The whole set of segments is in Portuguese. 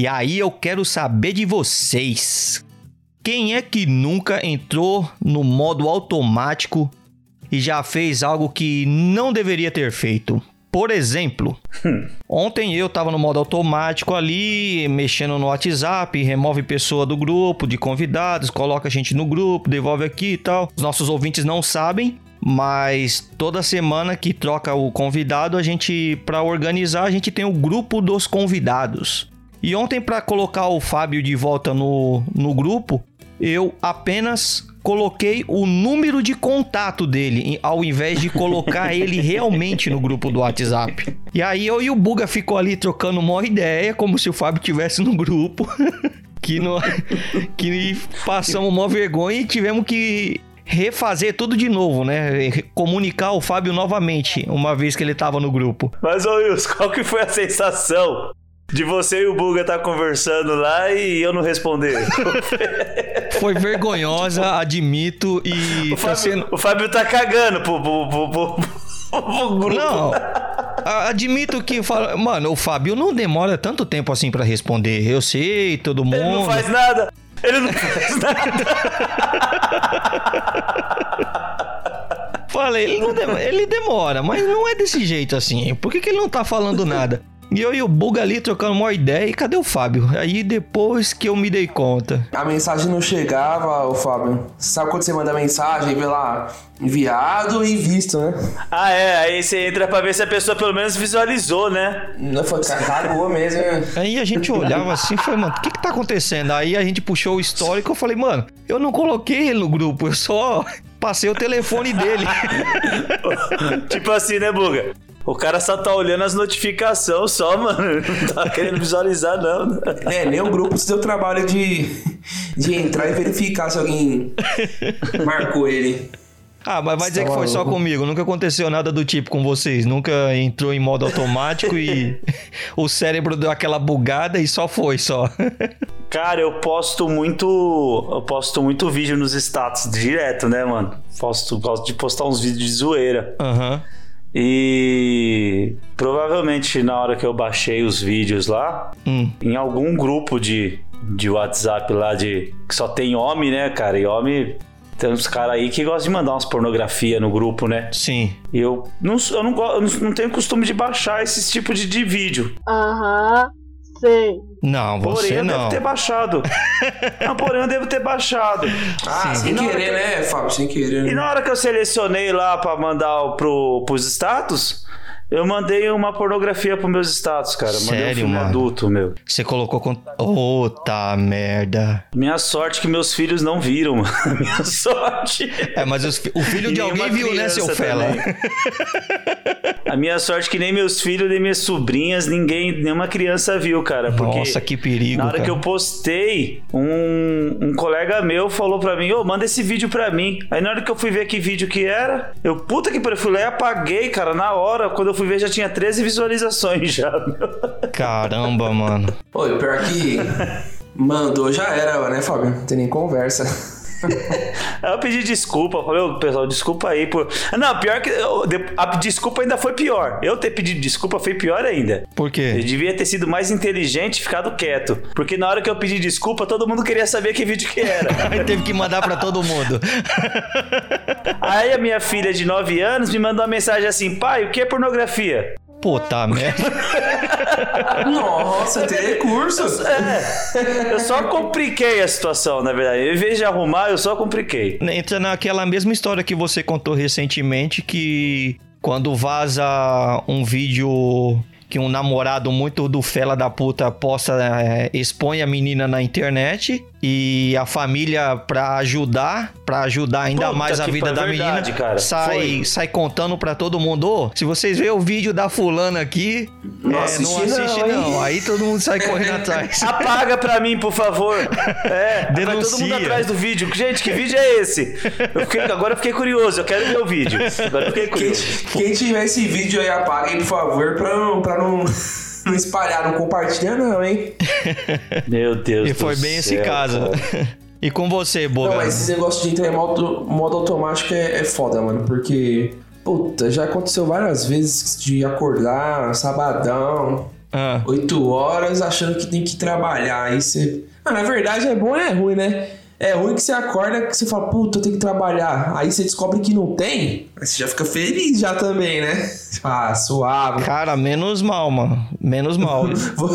E aí eu quero saber de vocês. Quem é que nunca entrou no modo automático e já fez algo que não deveria ter feito? Por exemplo, hum. ontem eu tava no modo automático ali, mexendo no WhatsApp, remove pessoa do grupo, de convidados, coloca a gente no grupo, devolve aqui e tal. Os nossos ouvintes não sabem, mas toda semana que troca o convidado, a gente para organizar, a gente tem o grupo dos convidados. E ontem para colocar o Fábio de volta no, no grupo, eu apenas coloquei o número de contato dele, ao invés de colocar ele realmente no grupo do WhatsApp. E aí eu e o Buga ficou ali trocando uma ideia, como se o Fábio tivesse no grupo. que, no, que passamos uma vergonha e tivemos que refazer tudo de novo, né? Comunicar o Fábio novamente, uma vez que ele tava no grupo. Mas, ô Wilson, qual que foi a sensação de você e o Buga tá conversando lá e eu não responder. Foi vergonhosa, admito, e. O Fábio, tá sendo... o Fábio tá cagando pro, pro, pro, pro, grupo. Não. Admito que, mano, o Fábio não demora tanto tempo assim para responder. Eu sei, todo mundo. Ele não faz nada. Ele não faz nada. Falei, ele, demora, ele demora, mas não é desse jeito assim. Por que, que ele não tá falando nada? E eu e o Buga ali trocando uma ideia e cadê o Fábio? Aí depois que eu me dei conta. A mensagem não chegava, o Fábio. Sabe quando você manda mensagem, vê lá, enviado e visto, né? Ah, é. Aí você entra pra ver se a pessoa pelo menos visualizou, né? Não, foi cagou mesmo. Né? Aí a gente olhava assim e falou, mano, o que que tá acontecendo? Aí a gente puxou o histórico e eu falei, mano, eu não coloquei ele no grupo, eu só passei o telefone dele. tipo assim, né, Buga? O cara só tá olhando as notificações só, mano. Não tá querendo visualizar, não. É, nem o grupo se deu trabalho de, de entrar e verificar se alguém marcou ele. Ah, mas vai dizer que foi só comigo. Nunca aconteceu nada do tipo com vocês. Nunca entrou em modo automático e o cérebro deu aquela bugada e só foi, só. Cara, eu posto muito. Eu posto muito vídeo nos status direto, né, mano? Posto, gosto de postar uns vídeos de zoeira. Aham. Uhum. E provavelmente na hora que eu baixei os vídeos lá, hum. em algum grupo de, de WhatsApp lá de que só tem homem, né, cara? E homem tem uns caras aí que gostam de mandar umas pornografia no grupo, né? Sim. E eu não, eu não, eu não tenho costume de baixar esse tipo de, de vídeo. Aham. Sei. Não, você porém, não. eu devo ter baixado. não, porém, eu devo ter baixado. Ah, Sim. sem querer, né, Fábio? Sem querer. E na hora que eu selecionei lá pra mandar pro, pros status, eu mandei uma pornografia pros meus status, cara. Sério, mandei um filme mano? adulto, meu. Você colocou com. Puta merda. Minha sorte que meus filhos não viram, mano. Minha sorte. É, mas os, o filho de alguém viu, né, seu fela? A minha sorte que nem meus filhos, nem minhas sobrinhas, ninguém, nenhuma criança viu, cara. Porque Nossa, que perigo. Na hora cara. que eu postei, um, um colega meu falou pra mim: Ô, oh, manda esse vídeo pra mim. Aí na hora que eu fui ver que vídeo que era, eu, puta que pariu, fui lá e apaguei, cara, na hora. Quando eu fui ver já tinha 13 visualizações já. Caramba, mano. Oi, pior que mandou já era, né, Fábio? Não tem nem conversa. eu pedi desculpa, falei, ô, pessoal, desculpa aí por. Não, pior que. A desculpa ainda foi pior. Eu ter pedido desculpa foi pior ainda. Por quê? Eu devia ter sido mais inteligente e ficado quieto. Porque na hora que eu pedi desculpa, todo mundo queria saber que vídeo que era. Teve que mandar para todo mundo. Aí a minha filha de 9 anos me mandou uma mensagem assim: pai, o que é pornografia? Puta merda. Nossa, tem recursos. É, eu só compliquei a situação, na verdade. Em vez de arrumar, eu só compliquei. Entra naquela mesma história que você contou recentemente que quando vaza um vídeo que um namorado muito do fela da puta posta, é, expõe a menina na internet e a família para ajudar, para ajudar ainda Puta mais a vida da verdade, menina, cara. sai sai contando para todo mundo, oh, se vocês verem o vídeo da fulana aqui, não, é, assiste, não assiste não, não. Aí todo mundo sai correndo atrás. Apaga para mim, por favor. É, Denuncia. vai todo mundo atrás do vídeo. Gente, que vídeo é esse? Eu fiquei, agora eu fiquei curioso, eu quero ver o vídeo. Agora eu fiquei curioso. Quem, quem tiver esse vídeo aí, apaguem, por favor, para não, não não espalhar, não compartilha, não, hein? Meu Deus E foi bem céu, esse caso. E com você, Boga? Não, mas esse negócio de entrar em modo, modo automático é, é foda, mano. Porque, puta, já aconteceu várias vezes de acordar sabadão, Ah. 8 horas achando que tem que trabalhar. Aí você. Ah, na verdade é bom e é ruim, né? É ruim que você acorda que você fala, puta, eu tenho que trabalhar. Aí você descobre que não tem, aí você já fica feliz já também, né? Ah, suave. Cara, menos mal, mano. Menos mal. vou,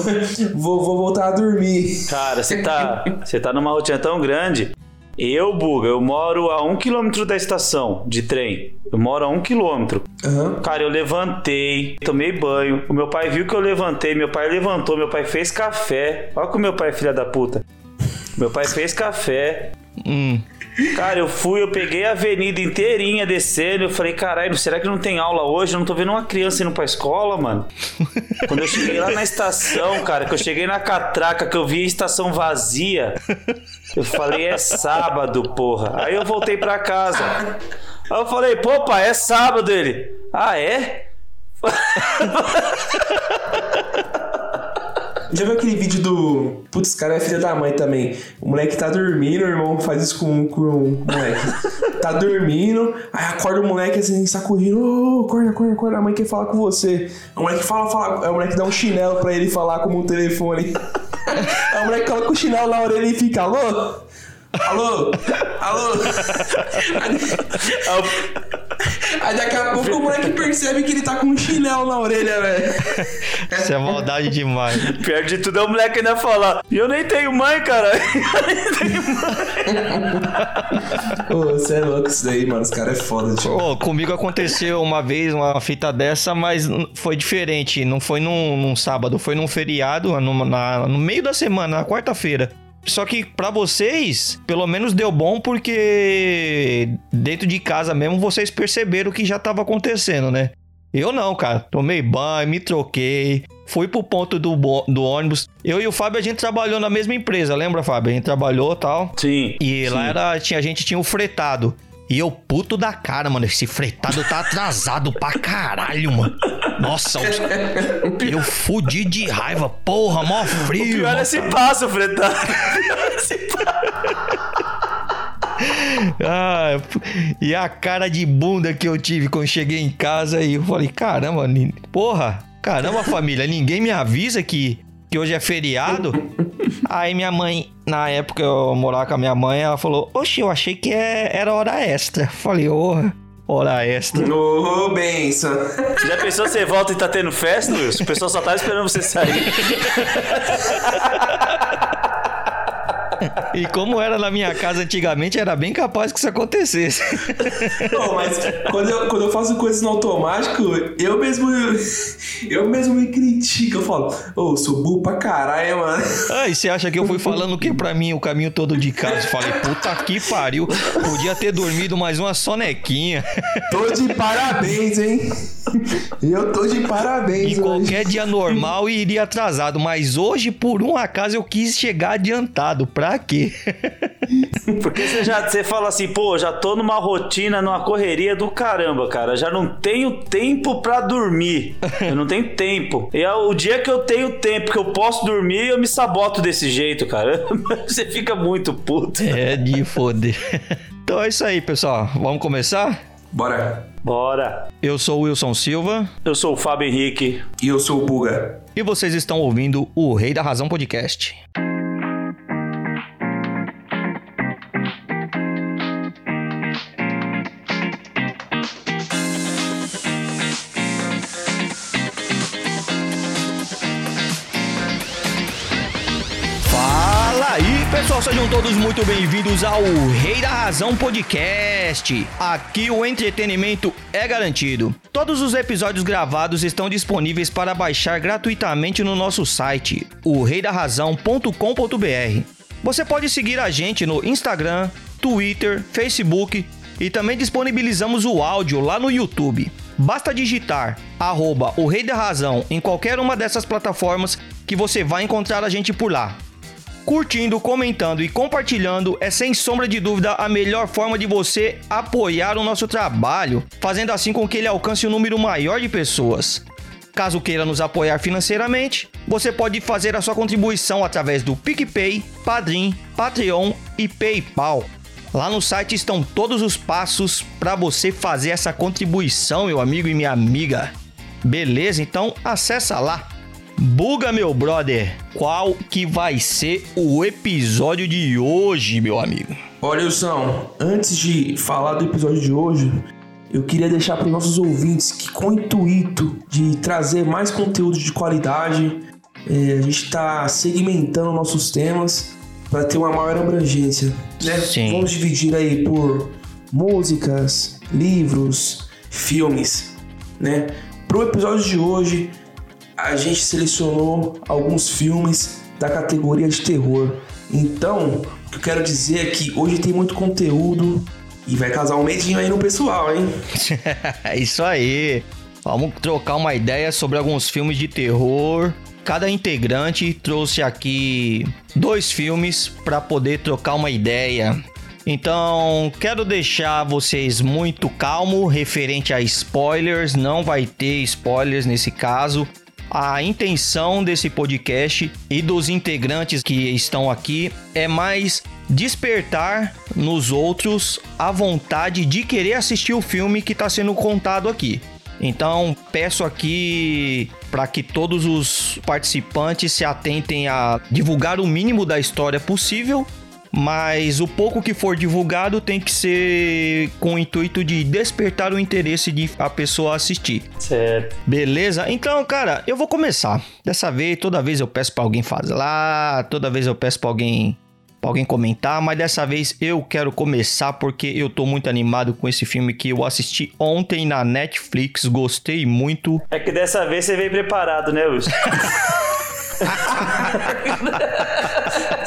vou, vou, voltar a dormir. Cara, você tá, você tá numa rotina tão grande. Eu, Buga, eu moro a um quilômetro da estação de trem. Eu moro a um quilômetro. Uhum. Cara, eu levantei, tomei banho. O meu pai viu que eu levantei, meu pai levantou, meu pai fez café. Olha como meu pai é filha da puta. Meu pai fez café. Hum. Cara, eu fui, eu peguei a avenida inteirinha descendo. Eu falei, caralho, será que não tem aula hoje? Eu não tô vendo uma criança indo pra escola, mano. Quando eu cheguei lá na estação, cara, que eu cheguei na catraca, que eu vi a estação vazia, eu falei, é sábado, porra. Aí eu voltei pra casa. Aí eu falei, pô, pai, é sábado ele. Ah, é? Já viu aquele vídeo do. Putz, cara é filha da mãe também. O moleque tá dormindo, o irmão faz isso com, com o moleque. tá dormindo, aí acorda o moleque assim, sacudindo. Ô, oh, acorda, acorda, acorda. A mãe quer falar com você. O moleque fala, fala. Aí o moleque dá um chinelo pra ele falar como um telefone. aí o moleque coloca o chinelo na orelha e fica, alô? Alô? Alô? Aí daqui a pouco o moleque percebe que ele tá com um chinelo na orelha, velho. Isso é maldade demais. Pior de tudo é o moleque ainda falar: E eu nem tenho mãe, cara. Eu nem tenho mãe. Ô, você é louco isso daí, mano. Os caras é foda, tio. Ô, comigo aconteceu uma vez uma fita dessa, mas foi diferente. Não foi num, num sábado, foi num feriado, no, na, no meio da semana, na quarta-feira. Só que para vocês, pelo menos deu bom porque dentro de casa mesmo vocês perceberam o que já tava acontecendo, né? Eu não, cara. Tomei banho, me troquei, fui pro ponto do, do ônibus. Eu e o Fábio, a gente trabalhou na mesma empresa, lembra, Fábio? A gente trabalhou tal. Sim. E sim. lá era, tinha, a gente tinha o fretado. E eu puto da cara, mano. Esse fretado tá atrasado pra caralho, mano. Nossa, eu fudi de raiva. Porra, mó frio. O pior é esse passo, fretado. ah, e a cara de bunda que eu tive quando cheguei em casa e eu falei, caramba, porra, caramba, família, ninguém me avisa que que hoje é feriado. Aí minha mãe, na época eu morava com a minha mãe, ela falou: Oxe, eu achei que é, era hora extra. Falei, ô. Oh, hora extra. Ô, oh, benção. Já pensou você volta e tá tendo festa, Wilson? O pessoal só tá esperando você sair. E como era na minha casa antigamente, era bem capaz que isso acontecesse. Não, mas quando eu, quando eu faço coisas no automático, eu mesmo eu mesmo me critico. Eu falo, ô, oh, sou burro pra caralho, mano. Ah, e você acha que eu fui falando o que pra mim o caminho todo de casa? Falei, puta que pariu. Podia ter dormido mais uma sonequinha. Tô de parabéns, hein? Eu tô de parabéns. Em qualquer dia normal iria atrasado, mas hoje, por um acaso, eu quis chegar adiantado. Pra Pra Porque você já você fala assim, pô, já tô numa rotina, numa correria do caramba, cara. Já não tenho tempo pra dormir. Eu não tenho tempo. E é o dia que eu tenho tempo, que eu posso dormir, eu me saboto desse jeito, cara. Você fica muito puto. É de foder. Então é isso aí, pessoal. Vamos começar? Bora. Bora. Eu sou o Wilson Silva. Eu sou o Fábio Henrique. E eu sou o Buga. E vocês estão ouvindo o Rei da Razão Podcast. Sejam todos muito bem-vindos ao Rei da Razão Podcast. Aqui o entretenimento é garantido. Todos os episódios gravados estão disponíveis para baixar gratuitamente no nosso site, o reidarrazão.com.br. Você pode seguir a gente no Instagram, Twitter, Facebook e também disponibilizamos o áudio lá no YouTube. Basta digitar arroba o Rei da Razão em qualquer uma dessas plataformas que você vai encontrar a gente por lá. Curtindo, comentando e compartilhando é sem sombra de dúvida a melhor forma de você apoiar o nosso trabalho, fazendo assim com que ele alcance um número maior de pessoas. Caso queira nos apoiar financeiramente, você pode fazer a sua contribuição através do PicPay, Padrim, Patreon e PayPal. Lá no site estão todos os passos para você fazer essa contribuição, meu amigo e minha amiga. Beleza? Então acessa lá Buga, meu brother, qual que vai ser o episódio de hoje, meu amigo? Olha, Wilson, antes de falar do episódio de hoje, eu queria deixar para os nossos ouvintes que, com o intuito de trazer mais conteúdo de qualidade, é, a gente está segmentando nossos temas para ter uma maior abrangência. Né? Sim. Vamos dividir aí por músicas, livros, filmes, né? Para o episódio de hoje, a gente selecionou alguns filmes da categoria de terror. Então, o que eu quero dizer é que hoje tem muito conteúdo e vai casar um medinho aí no pessoal, hein? isso aí. Vamos trocar uma ideia sobre alguns filmes de terror. Cada integrante trouxe aqui dois filmes para poder trocar uma ideia. Então, quero deixar vocês muito calmo referente a spoilers, não vai ter spoilers nesse caso. A intenção desse podcast e dos integrantes que estão aqui é mais despertar nos outros a vontade de querer assistir o filme que está sendo contado aqui. Então, peço aqui para que todos os participantes se atentem a divulgar o mínimo da história possível mas o pouco que for divulgado tem que ser com o intuito de despertar o interesse de a pessoa assistir. Certo. Beleza? Então, cara, eu vou começar. Dessa vez, toda vez eu peço para alguém falar, toda vez eu peço para alguém pra alguém comentar, mas dessa vez eu quero começar porque eu tô muito animado com esse filme que eu assisti ontem na Netflix, gostei muito. É que dessa vez você veio preparado, né, Wilson?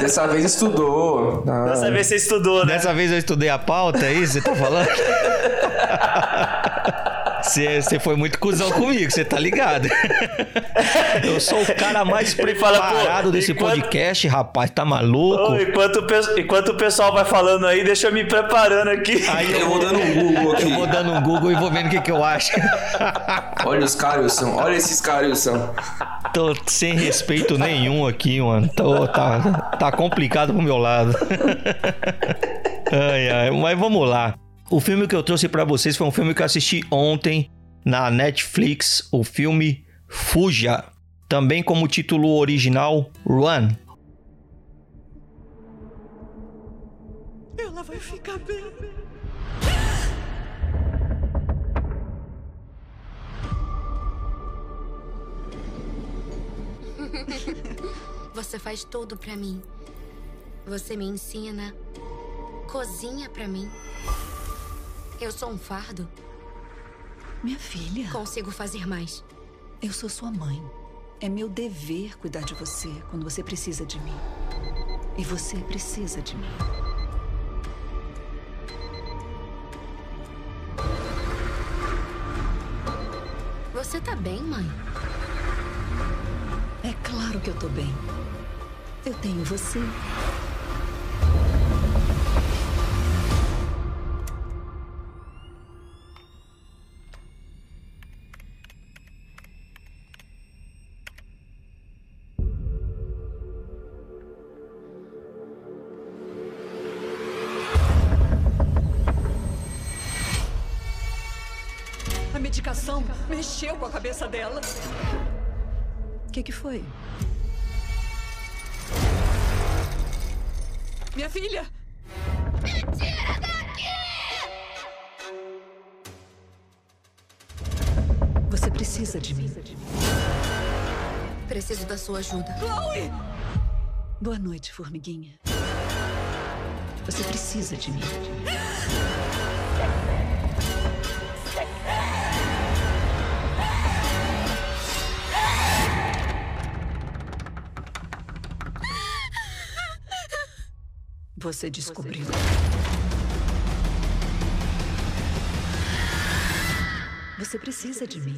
Dessa vez estudou. Ah. Dessa vez você estudou, né? Dessa vez eu estudei a pauta, é isso que você tá falando? Você foi muito cuzão comigo, você tá ligado? Eu sou o cara mais preparado fala, desse enquanto... podcast, rapaz, tá maluco? enquanto, o, enquanto o pessoal vai falando aí, deixa eu me preparando aqui. Aí eu vou dando um Google aqui. Eu vou dando um Google e vou vendo o que, que eu acho. Olha os caras, Wilson. Olha esses caras, Wilson. Tô sem respeito nenhum aqui, mano. Tô, tá, tá complicado pro meu lado. Ai, ai, mas vamos lá. O filme que eu trouxe para vocês foi um filme que eu assisti ontem na Netflix, o filme Fuja, também como título original Run. Ela vai ficar bem. Você faz tudo para mim. Você me ensina, cozinha para mim. Eu sou um fardo? Minha filha. Consigo fazer mais. Eu sou sua mãe. É meu dever cuidar de você quando você precisa de mim. E você precisa de mim. Você tá bem, mãe? É claro que eu tô bem. Eu tenho você. Dela. O que, que foi? Minha filha! Me tira daqui! Você precisa de mim. Preciso da sua ajuda. Chloe! Boa noite, formiguinha. Você precisa de mim. Você descobriu. Você precisa de mim.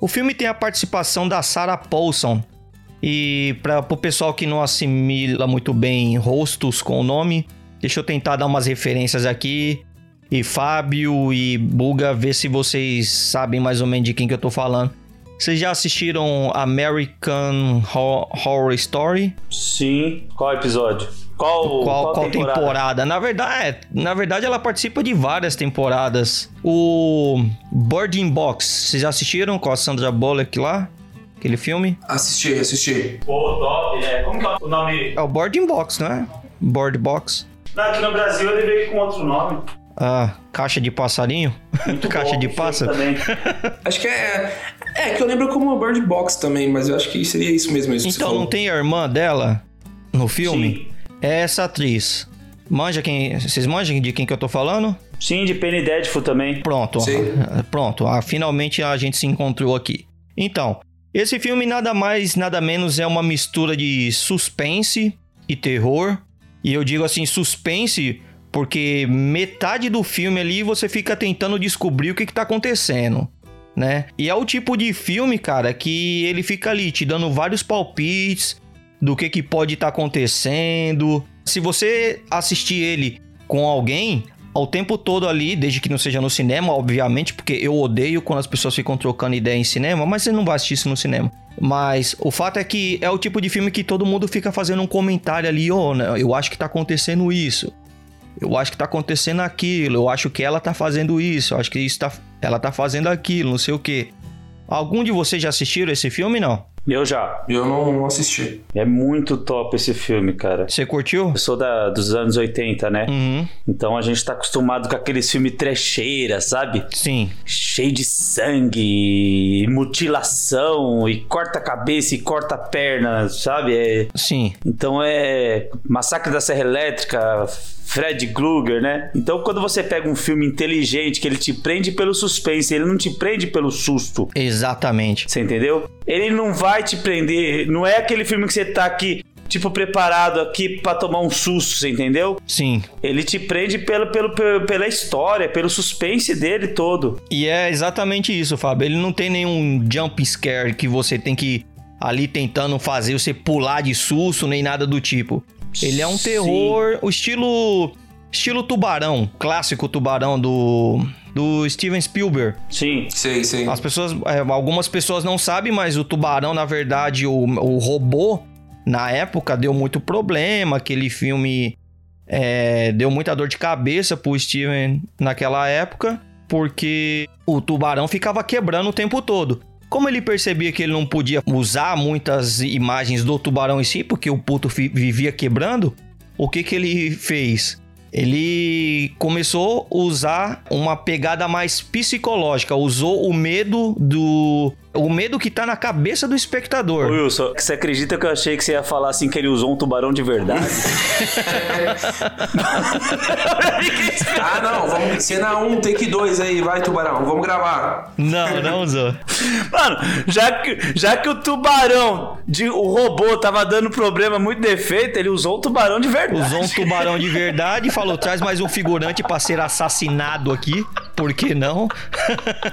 O filme tem a participação da Sarah Paulson. E para o pessoal que não assimila muito bem rostos com o nome, deixa eu tentar dar umas referências aqui. E Fábio e Buga, ver se vocês sabem mais ou menos de quem que eu tô falando. Vocês já assistiram American Horror Story? Sim. Qual episódio? Qual, qual, qual, qual temporada? temporada? Na verdade, é, na verdade, ela participa de várias temporadas. O Birding Box, vocês já assistiram com a Sandra Bullock lá? Aquele filme? Assisti, assisti. Pô, top, né? Como que é o nome? É o Boarding Box, não é? Board Box. Não, aqui no Brasil ele veio com outro nome. Ah, caixa de passarinho? Muito caixa bom, de pássaro? acho que é. É, que eu lembro como Bird Box também, mas eu acho que seria isso mesmo. Isso então, não tem a irmã dela no filme? Sim. É essa atriz. Manja quem. Vocês manjam de quem que eu tô falando? Sim, de Penny Deadful também. Pronto. Sim. Pronto. Ah, finalmente a gente se encontrou aqui. Então, esse filme nada mais, nada menos é uma mistura de suspense e terror. E eu digo assim, suspense porque metade do filme ali você fica tentando descobrir o que, está acontecendo, né? E é o tipo de filme, cara, que ele fica ali te dando vários palpites do que, que pode estar tá acontecendo. Se você assistir ele com alguém, ao tempo todo ali, desde que não seja no cinema, obviamente, porque eu odeio quando as pessoas ficam trocando ideia em cinema, mas você não vai assistir isso no cinema. Mas o fato é que é o tipo de filme que todo mundo fica fazendo um comentário ali, oh, né, eu acho que tá acontecendo isso. Eu acho que tá acontecendo aquilo, eu acho que ela tá fazendo isso, eu acho que isso tá, ela tá fazendo aquilo, não sei o que. Algum de vocês já assistiram esse filme, não? Eu já. Eu não assisti. É muito top esse filme, cara. Você curtiu? Eu sou da, dos anos 80, né? Uhum. Então a gente tá acostumado com aqueles filmes trecheira, sabe? Sim. Cheio de sangue, mutilação, e corta a cabeça e corta a perna, sabe? É... Sim. Então é Massacre da Serra Elétrica, Fred Krueger, né? Então quando você pega um filme inteligente que ele te prende pelo suspense, ele não te prende pelo susto. Exatamente. Você entendeu? Ele não vai te prender, não é aquele filme que você tá aqui tipo, preparado aqui para tomar um susto, você entendeu? Sim. Ele te prende pelo, pelo, pela história, pelo suspense dele todo. E é exatamente isso, Fábio. Ele não tem nenhum jump scare que você tem que ali tentando fazer você pular de susto, nem nada do tipo. Ele é um terror, Sim. o estilo estilo tubarão, clássico tubarão do do Steven Spielberg. Sim, sim, sim. As pessoas, é, algumas pessoas não sabem, mas o tubarão, na verdade, o, o robô na época deu muito problema, aquele filme é, deu muita dor de cabeça pro Steven naquela época, porque o tubarão ficava quebrando o tempo todo. Como ele percebia que ele não podia usar muitas imagens do tubarão em si, porque o puto vivia quebrando, o que, que ele fez? ele começou a usar uma pegada mais psicológica, usou o medo do o medo que tá na cabeça do espectador. Ô Wilson, você acredita que eu achei que você ia falar assim que ele usou um tubarão de verdade? ah, não, vamos cena 1, um, take 2 aí, vai tubarão, vamos gravar. Não, não usou. Mano, já que, já que o tubarão, de, o robô tava dando problema, muito defeito, ele usou um tubarão de verdade. Usou um tubarão de verdade e falou, traz mais um figurante para ser assassinado aqui, por que não?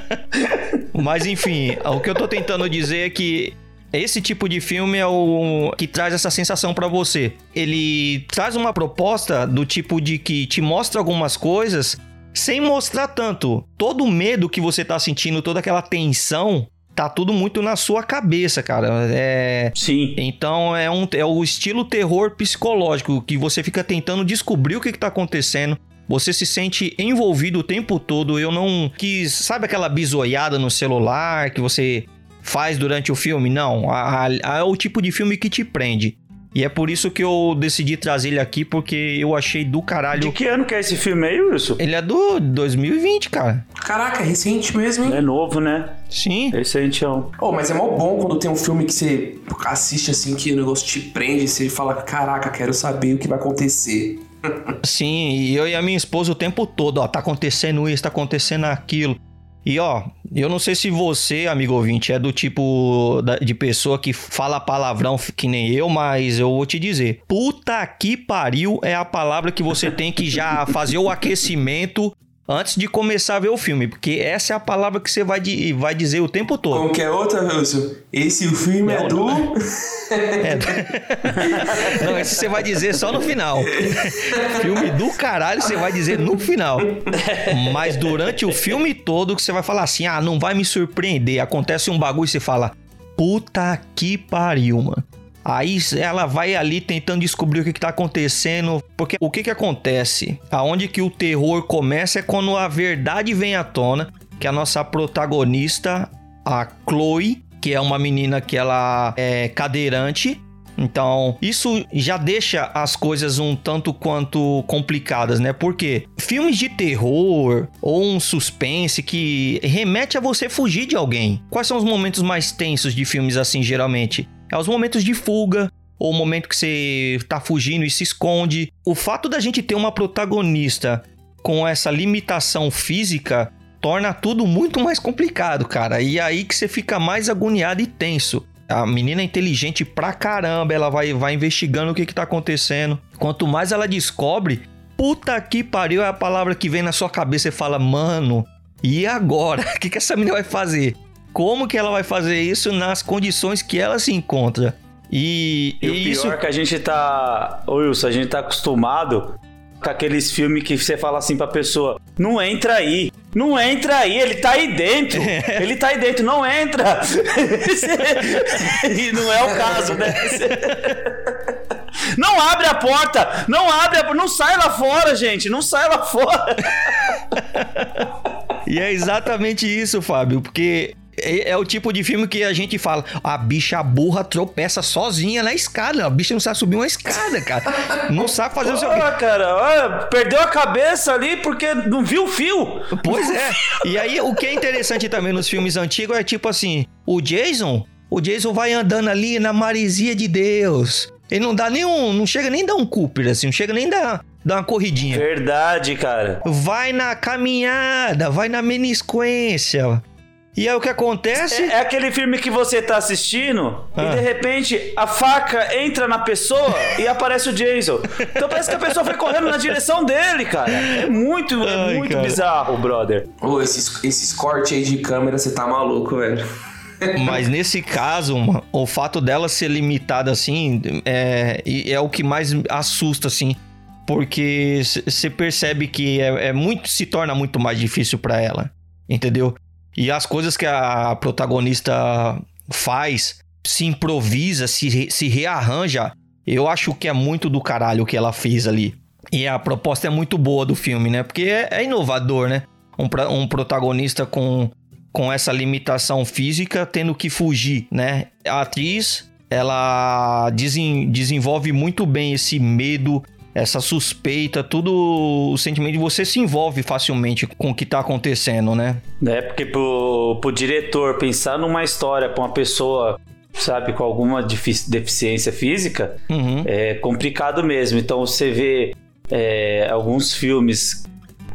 Mas enfim, o que eu tô tentando dizer é que esse tipo de filme é o que traz essa sensação para você. Ele traz uma proposta do tipo de que te mostra algumas coisas sem mostrar tanto. Todo o medo que você tá sentindo, toda aquela tensão, tá tudo muito na sua cabeça, cara. É... Sim. Então é, um, é o estilo terror psicológico que você fica tentando descobrir o que, que tá acontecendo. Você se sente envolvido o tempo todo. Eu não quis. Sabe aquela bisoiada no celular que você faz durante o filme? Não. É o tipo de filme que te prende. E é por isso que eu decidi trazer ele aqui, porque eu achei do caralho. De que ano que é esse filme aí, Wilson? Ele é do 2020, cara. Caraca, é recente mesmo, hein? É novo, né? Sim. Recente, ó. Oh, mas é mó bom quando tem um filme que você assiste assim, que o negócio te prende, você fala, caraca, quero saber o que vai acontecer. Sim, e eu e a minha esposa o tempo todo, ó, tá acontecendo isso, tá acontecendo aquilo. E ó, eu não sei se você, amigo ouvinte, é do tipo de pessoa que fala palavrão que nem eu, mas eu vou te dizer: puta que pariu é a palavra que você tem que já fazer o aquecimento antes de começar a ver o filme, porque essa é a palavra que você vai, de, vai dizer o tempo todo. Como que é outra, Wilson? Esse o filme não, é do. É do... não, esse você vai dizer só no final. filme do caralho você vai dizer no final. Mas durante o filme todo que você vai falar assim: ah, não vai me surpreender. Acontece um bagulho e você fala: puta que pariu, mano. Aí ela vai ali tentando descobrir o que, está acontecendo. Porque o que, que acontece? Aonde que o terror começa é quando a verdade vem à tona. Que a nossa protagonista, a Chloe, que é uma menina que ela é cadeirante. Então, isso já deixa as coisas um tanto quanto complicadas, né? Porque filmes de terror ou um suspense que remete a você fugir de alguém. Quais são os momentos mais tensos de filmes assim, geralmente? É os momentos de fuga, ou o momento que você tá fugindo e se esconde. O fato da gente ter uma protagonista com essa limitação física torna tudo muito mais complicado, cara. E é aí que você fica mais agoniado e tenso. A menina é inteligente pra caramba, ela vai, vai investigando o que, que tá acontecendo. Quanto mais ela descobre, puta que pariu é a palavra que vem na sua cabeça e fala, mano, e agora? O que, que essa menina vai fazer? Como que ela vai fazer isso nas condições que ela se encontra. E, e, e o pior isso... é que a gente tá. Ô Wilson, a gente tá acostumado com aqueles filmes que você fala assim pra pessoa: não entra aí. Não entra aí, ele tá aí dentro. É. Ele tá aí dentro, não entra. e não é o caso, né? Não abre a porta! Não abre a Não sai lá fora, gente! Não sai lá fora! E é exatamente isso, Fábio, porque é, é, o tipo de filme que a gente fala, a bicha burra tropeça sozinha na escada. A bicha não sabe subir uma escada, cara. Não sabe fazer o seu. Ah, cara, olha, perdeu a cabeça ali porque não viu o fio. Pois é. E aí, o que é interessante também nos filmes antigos é tipo assim: o Jason, o Jason vai andando ali na maresia de Deus. Ele não dá nenhum. Não chega nem a dar um Cooper, assim, não chega nem a dar, dar uma corridinha. Verdade, cara. Vai na caminhada, vai na menisquência. E aí o que acontece? É, é, aquele filme que você tá assistindo ah. e de repente a faca entra na pessoa e aparece o Jason. Então parece que a pessoa foi correndo na direção dele, cara. É muito, é Ai, é muito bizarro, brother. Ô, esses, esses cortes aí de câmera, você tá maluco, velho. Mas nesse caso, o fato dela ser limitada assim é, é o que mais assusta, assim. Porque você percebe que é, é muito se torna muito mais difícil para ela. Entendeu? E as coisas que a protagonista faz, se improvisa, se, se rearranja, eu acho que é muito do caralho o que ela fez ali. E a proposta é muito boa do filme, né? Porque é, é inovador, né? Um, um protagonista com, com essa limitação física tendo que fugir, né? A atriz, ela desen, desenvolve muito bem esse medo, essa suspeita, tudo o sentimento de você se envolve facilmente com o que tá acontecendo, né? É, porque pro, pro diretor pensar numa história pra uma pessoa, sabe, com alguma deficiência física, uhum. é complicado mesmo. Então você vê é, alguns filmes,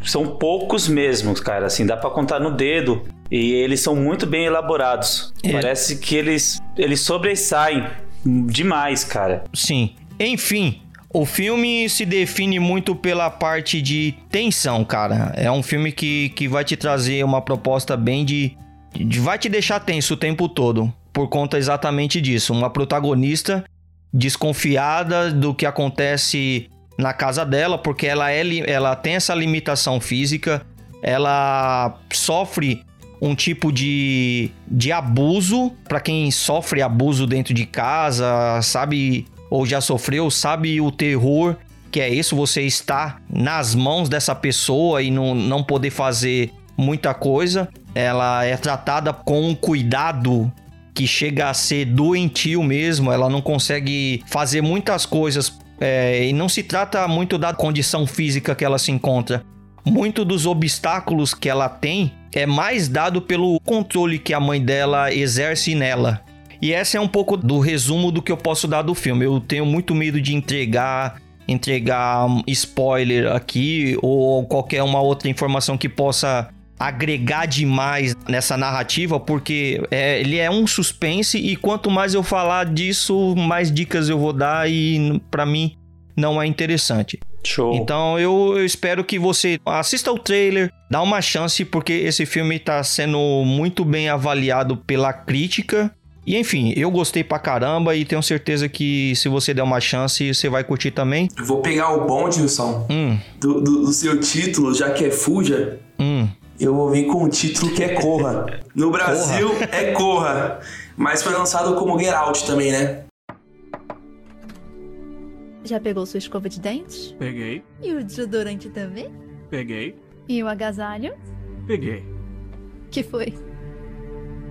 são poucos mesmo, cara, assim, dá pra contar no dedo. E eles são muito bem elaborados. É. Parece que eles, eles sobressaem demais, cara. Sim. Enfim, o filme se define muito pela parte de tensão, cara. É um filme que, que vai te trazer uma proposta bem de, de. Vai te deixar tenso o tempo todo. Por conta exatamente disso. Uma protagonista desconfiada do que acontece na casa dela, porque ela, é, ela tem essa limitação física. Ela sofre um tipo de, de abuso. Para quem sofre abuso dentro de casa, sabe ou já sofreu sabe o terror que é isso, você estar nas mãos dessa pessoa e não, não poder fazer muita coisa. Ela é tratada com um cuidado que chega a ser doentio mesmo, ela não consegue fazer muitas coisas. É, e não se trata muito da condição física que ela se encontra. Muito dos obstáculos que ela tem é mais dado pelo controle que a mãe dela exerce nela. E essa é um pouco do resumo do que eu posso dar do filme. Eu tenho muito medo de entregar entregar spoiler aqui ou qualquer uma outra informação que possa agregar demais nessa narrativa, porque é, ele é um suspense e quanto mais eu falar disso, mais dicas eu vou dar e para mim não é interessante. Show. Então eu, eu, espero que você assista o trailer, dá uma chance, porque esse filme tá sendo muito bem avaliado pela crítica. E enfim, eu gostei pra caramba e tenho certeza que se você der uma chance, você vai curtir também. Eu vou pegar o bonde, Wilson, hum. do, do, do, seu título, já que é Fuja. Hum. Eu vou vir com um título que é Corra. No Brasil Corra. é Corra. Mas foi lançado como Get Out também, né? Já pegou sua escova de dentes? Peguei. E o desodorante também? Peguei. E o agasalho? Peguei. Que foi?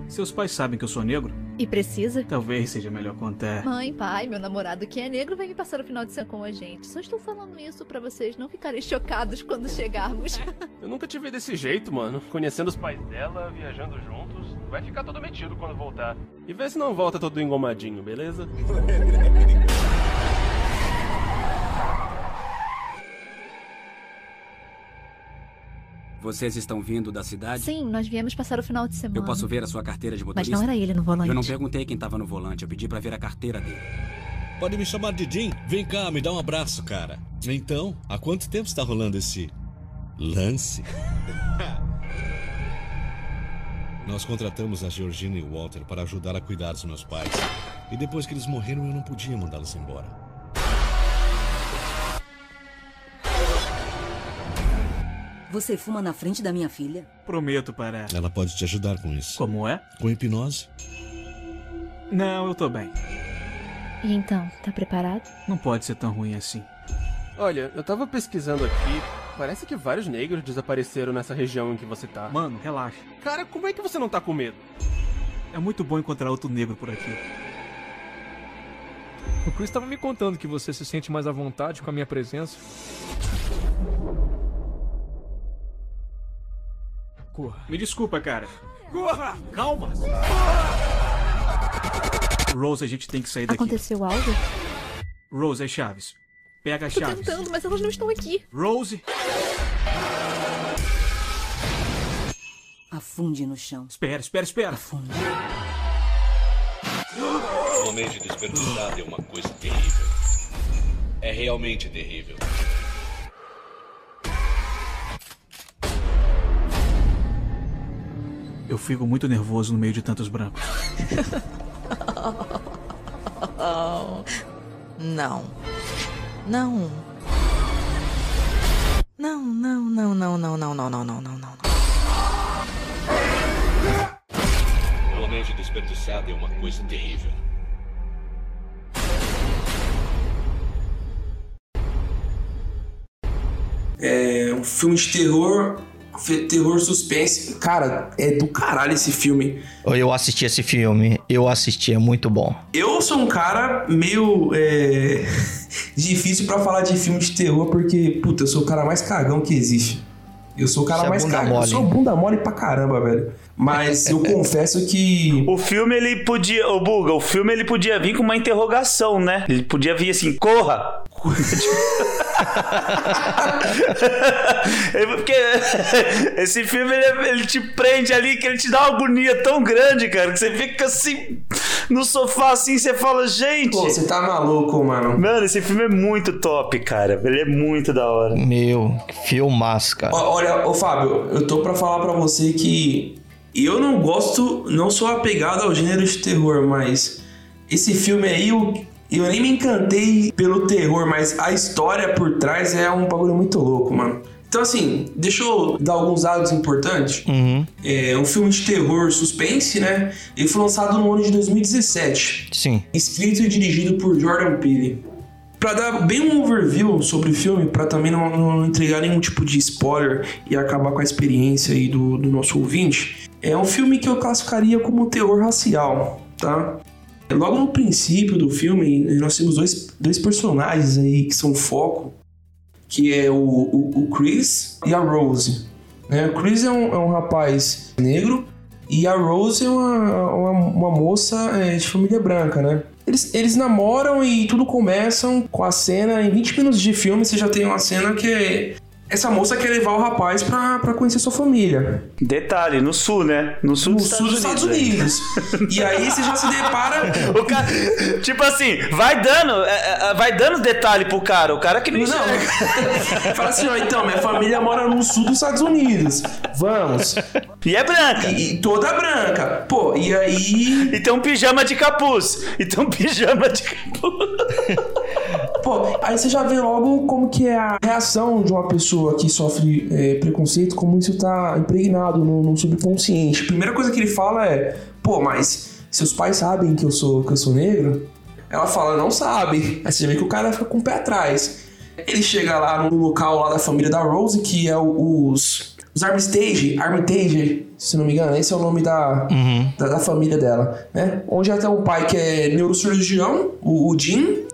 Seus pais sabem que eu sou negro? E precisa? Talvez seja melhor contar. Mãe, pai, meu namorado que é negro vai me passar o final de semana com a gente. Só estou falando isso para vocês não ficarem chocados quando chegarmos. Eu nunca te vi desse jeito, mano. Conhecendo os pais dela, viajando juntos. Vai ficar todo metido quando voltar. E vê se não volta todo engomadinho, beleza? Vocês estão vindo da cidade? Sim, nós viemos passar o final de semana. Eu posso ver a sua carteira de motorista? Mas não era ele no volante. Eu não perguntei quem estava no volante, eu pedi para ver a carteira dele. Pode me chamar de Jim? Vem cá, me dá um abraço, cara. Então, há quanto tempo está rolando esse lance? Nós contratamos a Georgina e o Walter para ajudar a cuidar dos meus pais. E depois que eles morreram, eu não podia mandá-los embora. Você fuma na frente da minha filha? Prometo parar. Ela pode te ajudar com isso. Como é? Com hipnose. Não, eu tô bem. E então, tá preparado? Não pode ser tão ruim assim. Olha, eu tava pesquisando aqui. Parece que vários negros desapareceram nessa região em que você tá. Mano, relaxa. Cara, como é que você não tá com medo? É muito bom encontrar outro negro por aqui. O Chris estava me contando que você se sente mais à vontade com a minha presença. Corra. Me desculpa, cara. Corra! Calma! Rose, a gente tem que sair daqui. Aconteceu algo? Rose, as chaves. Pega as Tô chaves. Tentando, mas elas não estão aqui. Rose! Afunde no chão. Espera, espera, espera. Afunde. Realmente desperdiçado é uma coisa terrível. É realmente terrível. Eu fico muito nervoso no meio de tantos brancos. Não. Não. Não, não, não, não, não, não, não, não, não, não, não. Realmente desperdiçado é uma coisa terrível. É um filme de terror terror suspense. Cara, é do caralho esse filme. Eu assisti esse filme, eu assisti, é muito bom. Eu sou um cara meio é, difícil para falar de filme de terror, porque, puta, eu sou o cara mais cagão que existe. Eu sou o cara Você é mais é cagão. Eu sou bunda mole pra caramba, velho. Mas eu confesso que. O filme ele podia. Ô, Buga, o filme ele podia vir com uma interrogação, né? Ele podia vir assim: corra! Porque esse filme ele, ele, te prende ali, que ele te dá uma agonia tão grande, cara, que você fica assim no sofá assim, você fala, gente. Pô, você tá maluco, mano. Mano, esse filme é muito top, cara. Ele é muito da hora. Meu, filmaço, cara. Olha, ô Fábio, eu tô pra falar pra você que eu não gosto, não sou apegado ao gênero de terror, mas esse filme aí, eu, eu nem me encantei pelo terror, mas a história por trás é um bagulho muito louco, mano. Então, assim, deixa eu dar alguns dados importantes. Uhum. É um filme de terror suspense, né? Ele foi lançado no ano de 2017. Sim. Escrito e dirigido por Jordan Peele. Pra dar bem um overview sobre o filme, para também não, não, entregar nenhum tipo de spoiler e acabar com a experiência aí do, do nosso ouvinte, é um filme que eu classificaria como terror racial, tá? Logo no princípio do filme, nós temos dois, dois personagens aí que são foco, que é o, o, o Chris e a Rose. Né? O Chris é um, é um rapaz negro e a Rose é uma, uma, uma moça é, de família branca, né? Eles, eles namoram e tudo começa com a cena. Em 20 minutos de filme, você já tem uma cena que é essa moça quer levar o rapaz pra, pra conhecer sua família. Detalhe, no sul, né? No sul, No dos, sul dos Estados, Estados Unidos. Unidos. E aí você já se depara. O cara, tipo assim, vai dando, é, é, vai dando detalhe pro cara. O cara que não enxerga. Não. Fala assim, ó, então, minha família mora no sul dos Estados Unidos. Vamos. E é branca. E, e toda branca. Pô, e aí. E tem um pijama de capuz. E tem um pijama de capuz. Pô, aí você já vê logo como que é a reação de uma pessoa que sofre é, preconceito, como isso tá impregnado no, no subconsciente. A primeira coisa que ele fala é, pô, mas seus pais sabem que eu sou, que eu sou negro? Ela fala, não sabe. Aí você vê que o cara fica com o pé atrás. Ele chega lá no local lá da família da Rose, que é o- os. Os Armitage, Armitage, se não me engano, esse é o nome da, da, da família dela, né? Onde até um pai que é neurocirurgião, o, o Jim,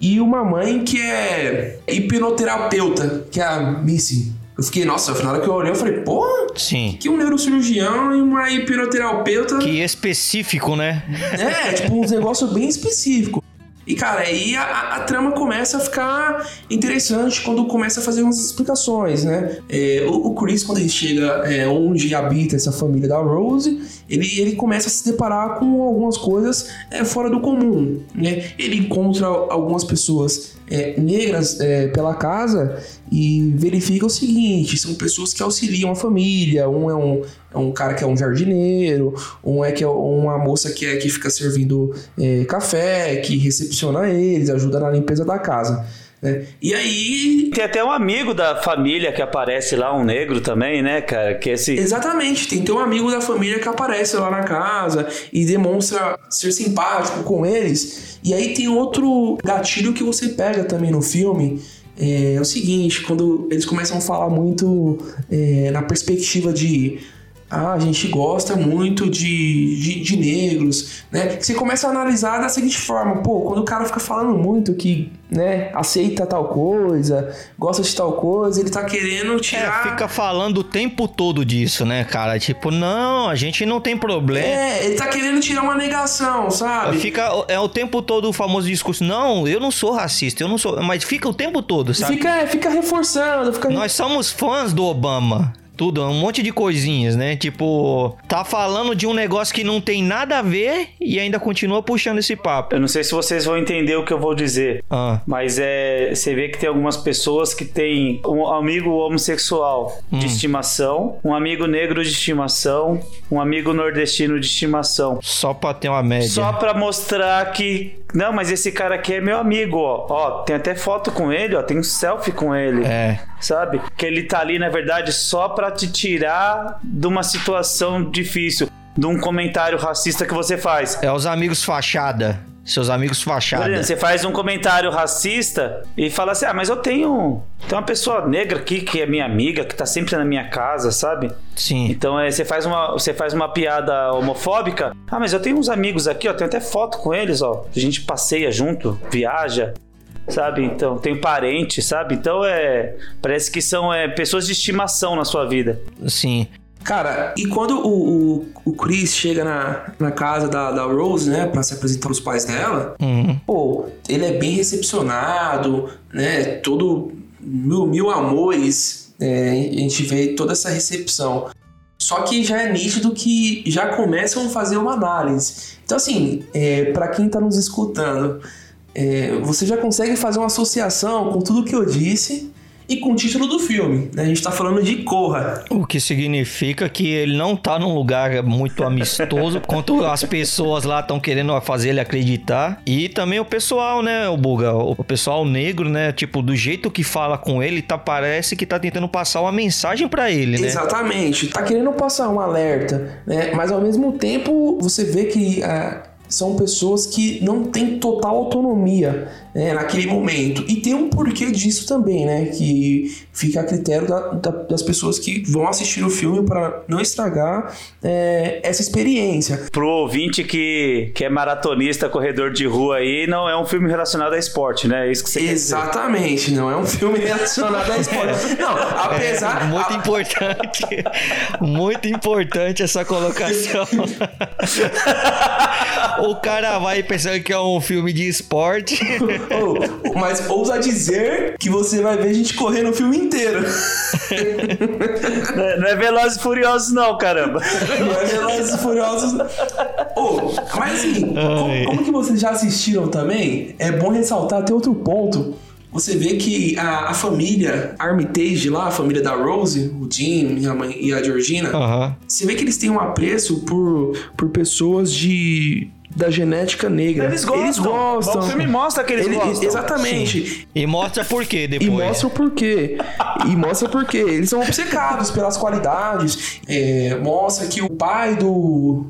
e uma mãe que é hipnoterapeuta, que é a Missy. Eu fiquei, nossa, na hora que eu olhei, eu falei, porra, Sim. que um neurocirurgião e uma hipnoterapeuta. Que específico, né? É, tipo, um negócio bem específico. E, cara, aí a, a- trama começa a ficar interessante quando começa a fazer umas explicações, né? É, o, o Chris, quando ele chega é, onde habita essa família da Rose, ele, ele começa a se deparar com algumas coisas é, fora do comum, né? Ele encontra algumas pessoas é, negras é, pela casa e verifica o seguinte: são pessoas que auxiliam a família. Um é um, é um cara que é um jardineiro, um é que é uma moça que é que fica servindo é, café, que recepciona eles, ajuda na limpeza da casa. Né? E aí. Tem até um amigo da família que aparece lá, um negro também, né, cara? Que esse. Exatamente, tem que ter um amigo da família que aparece lá na casa e demonstra ser simpático com eles. E aí tem outro gatilho que você pega também no filme. É, o seguinte, quando eles começam a falar muito é, na perspectiva de ah, a gente gosta muito de, de, de negros, né? Você começa a analisar da seguinte forma, pô, quando o cara fica falando muito que, né, aceita tal coisa, gosta de tal coisa, ele tá querendo tirar... É, fica falando o tempo todo disso, né, cara? Tipo, não, a gente não tem problema. É, ele tá querendo tirar uma negação, sabe? Fica é o tempo todo o famoso discurso. Não, eu não sou racista, eu não sou. Mas fica o tempo todo, sabe? Fica, é, fica reforçando, fica... Nós somos fãs do Obama. Tudo, um monte de coisinhas, né? Tipo, tá falando de um negócio que não tem nada a ver e ainda continua puxando esse papo. Eu não sei se vocês vão entender o que eu vou dizer. Ah. Mas é. Você vê que tem algumas pessoas que têm um amigo homossexual de estimação, um amigo negro de estimação, um amigo nordestino de estimação. Só pra ter uma média. Só pra mostrar que. Não, mas esse cara aqui é meu amigo, ó. Ó, tem até foto com ele, ó. Tem um selfie com ele. É. Sabe? Que ele tá ali, na verdade, só pra te tirar de uma situação difícil. De um comentário racista que você faz. É os amigos fachada. Seus amigos fachada. você faz um comentário racista e fala assim: Ah, mas eu tenho. Tem uma pessoa negra aqui que é minha amiga, que tá sempre na minha casa, sabe? Sim. Então é, você, faz uma, você faz uma piada homofóbica. Ah, mas eu tenho uns amigos aqui, ó. Tenho até foto com eles, ó. A gente passeia junto, viaja. Sabe? Então, tem parente, sabe? Então é. Parece que são é, pessoas de estimação na sua vida. Sim. Cara, e quando o, o, o Chris chega na, na casa da, da Rose, né, pra se apresentar pros pais dela, Uhum. pô, ele é bem recepcionado, né, todo mil, mil amores, é, a gente vê toda essa recepção. Só que já é nítido que já começam a fazer uma análise. Então, assim, é, para quem tá nos escutando, é, você já consegue fazer uma associação com tudo que eu disse e com o título do filme. Né? A gente tá falando de Corra. O que significa que ele não tá num lugar muito amistoso, quanto as pessoas lá estão querendo fazer ele acreditar. E também o pessoal, né, o Buga? O pessoal negro, né? Tipo, do jeito que fala com ele, tá, parece que tá tentando passar uma mensagem pra ele, né? Exatamente, tá querendo passar um alerta, né? Mas ao mesmo tempo você vê que ah, são pessoas que não têm total autonomia né, naquele momento. E tem um porquê disso também, né? Que fica a critério da- da- das pessoas que vão assistir o filme para não estragar é, essa experiência. Pro ouvinte que, que é maratonista, corredor de rua aí, não é um filme relacionado a esporte, né? É isso que você quer dizer. Exatamente, não é um filme relacionado a esporte. Não, apesar. É, muito importante. muito importante essa colocação. o cara vai pensando que é um filme de esporte. Oh, mas ousa dizer que você vai ver a gente correndo o filme inteiro. Não é, não é Velozes e Furiosos, não, caramba. Não é Velozes e Furiosos. Oh, mas assim, como, como que vocês já assistiram também? É bom ressaltar até outro ponto. Você vê que a, a família Armitage lá, a família da Rose, o Jim e a, mãe, e a Georgina, Aham. você vê que eles têm um apreço por, por pessoas de da genética negra. Eles gostam. Eles gostam. O filme mostra que eles gostam. Exatamente. E mostra por quê depois. E mostra o porquê. E mostra por quê. Eles são obcecados pelas qualidades. É, mostra que o pai do,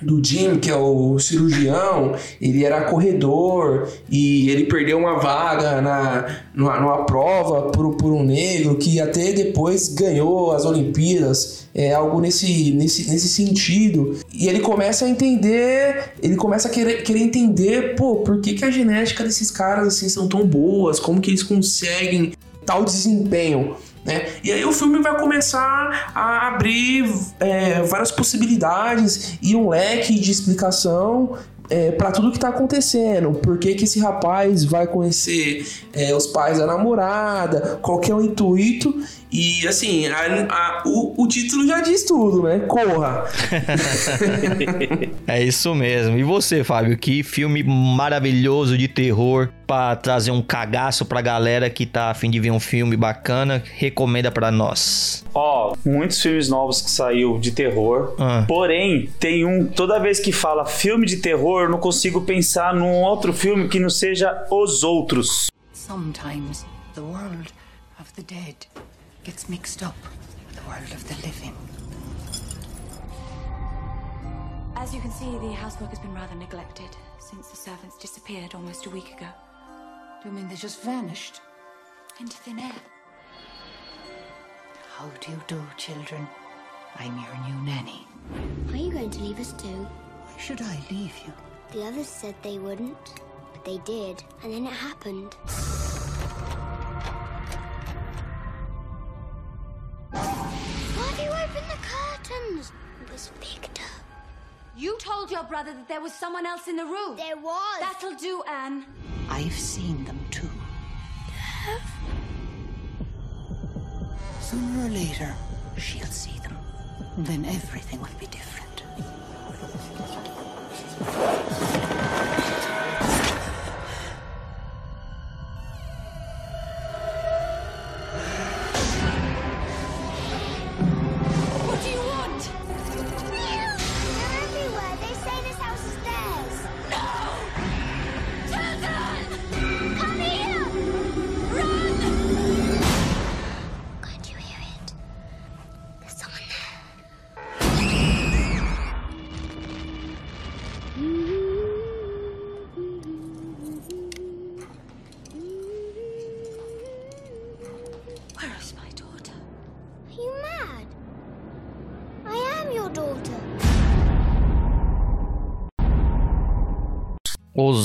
do Jim, que é o cirurgião, ele era corredor e ele perdeu uma vaga na, numa, numa prova por, por um negro que até depois ganhou as Olimpíadas. É algo nesse, nesse, nesse sentido. E ele começa a entender, ele começa a querer, querer entender, pô, por que, que a genética desses caras assim são tão boas? Como que eles conseguem tal desempenho? Né? E aí o filme vai começar a abrir é, várias possibilidades e um leque de explicação é, para tudo que tá acontecendo. Por que, que esse rapaz vai conhecer é, os pais da namorada, qual que é o intuito. E assim, a- a- o, o título já diz tudo, né? Corra! É isso mesmo. E você, Fábio? Que filme maravilhoso de terror pra trazer um cagaço pra galera que tá afim de ver um filme bacana. Recomenda pra nós. Ó, muitos filmes novos que saiu de terror. Ah. Porém, tem um. Toda vez que fala filme de terror, eu não consigo pensar num outro filme que não seja Os Outros. Sometimes the world of the dead gets mixed up with the world of the living. As you can see, the housework has been rather neglected since the servants disappeared almost a week ago. Do you mean they just vanished? Into thin air. How do you do, children? I'm your new nanny. Are you going to leave us too? Why should I leave you? The others said they wouldn't, but they did, and then it happened. Why have you opened the curtains? It was Victor. You told your brother that there was someone else in the room. There was. That'll do, Anne. I've seen them too. Sooner or later, she'll see them. Then everything will be different.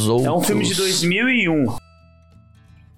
Os Outros. É um filme de 2001.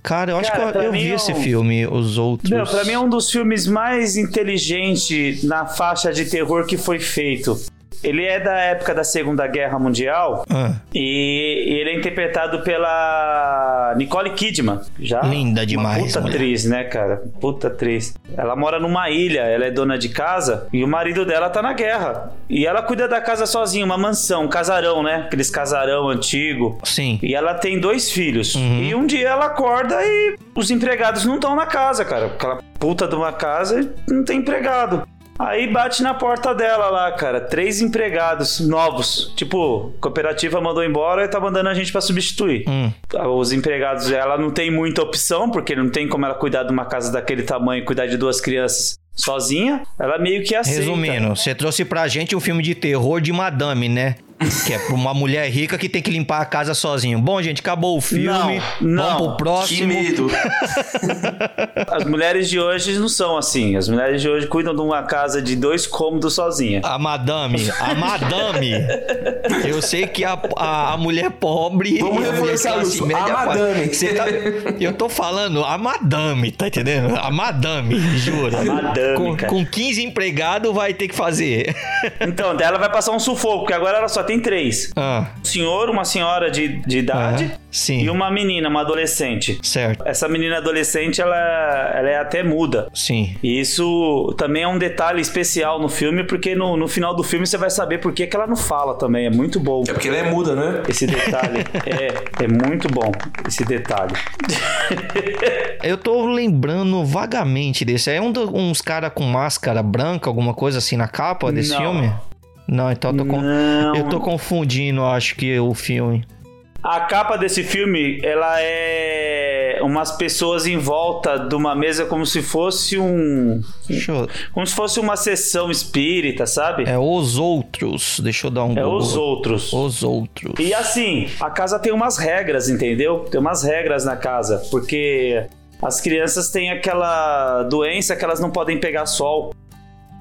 Cara, eu acho Cara, que eu, eu vi é esse um- filme, Os Outros. Meu, pra mim é um dos filmes mais inteligentes na faixa de terror que foi feito. Ele é da época da Segunda Guerra Mundial Ah, e ele é interpretado pela Nicole Kidman. Já Linda demais, Uma puta mulher. atriz, né, cara? Puta atriz. Ela mora numa ilha, ela é dona de casa e o marido dela tá na guerra. E ela cuida da casa sozinha, uma mansão, um casarão, né? Aqueles casarão antigo. Sim. E ela tem dois filhos. Uhum. E um dia ela acorda e os empregados não estão na casa, cara. Aquela puta de uma casa e não tem empregado. Aí bate na porta dela lá, cara. Três empregados novos. Tipo, cooperativa mandou embora e tá mandando a gente pra substituir. Hum. Os empregados, ela não tem muita opção, porque não tem como ela cuidar de uma casa daquele tamanho, cuidar de duas crianças sozinha. Ela meio que aceita. Resumindo, você trouxe pra gente um filme de terror de madame, né? Que é pra uma mulher rica que tem que limpar a casa sozinho. Bom, gente, acabou o filme. Não, Vamos não. pro próximo. Que medo! As mulheres de hoje não são assim. As mulheres de hoje cuidam de uma casa de dois cômodos sozinha. A madame, a madame. Eu sei que a, a, a mulher pobre. Vamos e reforçar classe isso. média A madame. Você tá- eu tô falando a madame, tá entendendo? A madame, juro. A madame, com, cara. com 15 empregados vai ter que fazer. Então, dela vai passar um sufoco, porque agora ela só só tem três. Ah. Um senhor, uma senhora de, de idade Ah, sim. e uma menina, uma adolescente. Certo. Essa menina adolescente, ela, ela é até muda. Sim. E isso também é um detalhe especial no filme, porque no, no final do filme você vai saber por que, que ela não fala também. É muito bom. É porque ela é muda, né? Esse detalhe. é, é muito bom esse detalhe. Eu tô lembrando vagamente desse. É um do- uns cara com máscara branca, alguma coisa assim na capa desse Não. filme? Não, então eu tô, Não. eu tô confundindo, acho que o filme. A capa desse filme, ela é umas pessoas em volta de uma mesa como se fosse um. Eu... Como se fosse uma sessão espírita, sabe? É Os Outros. Deixa eu dar um É Google. os outros. Os Outros. E assim, a casa tem umas regras, entendeu? Tem umas regras na casa, porque as crianças têm aquela doença que elas não podem pegar sol.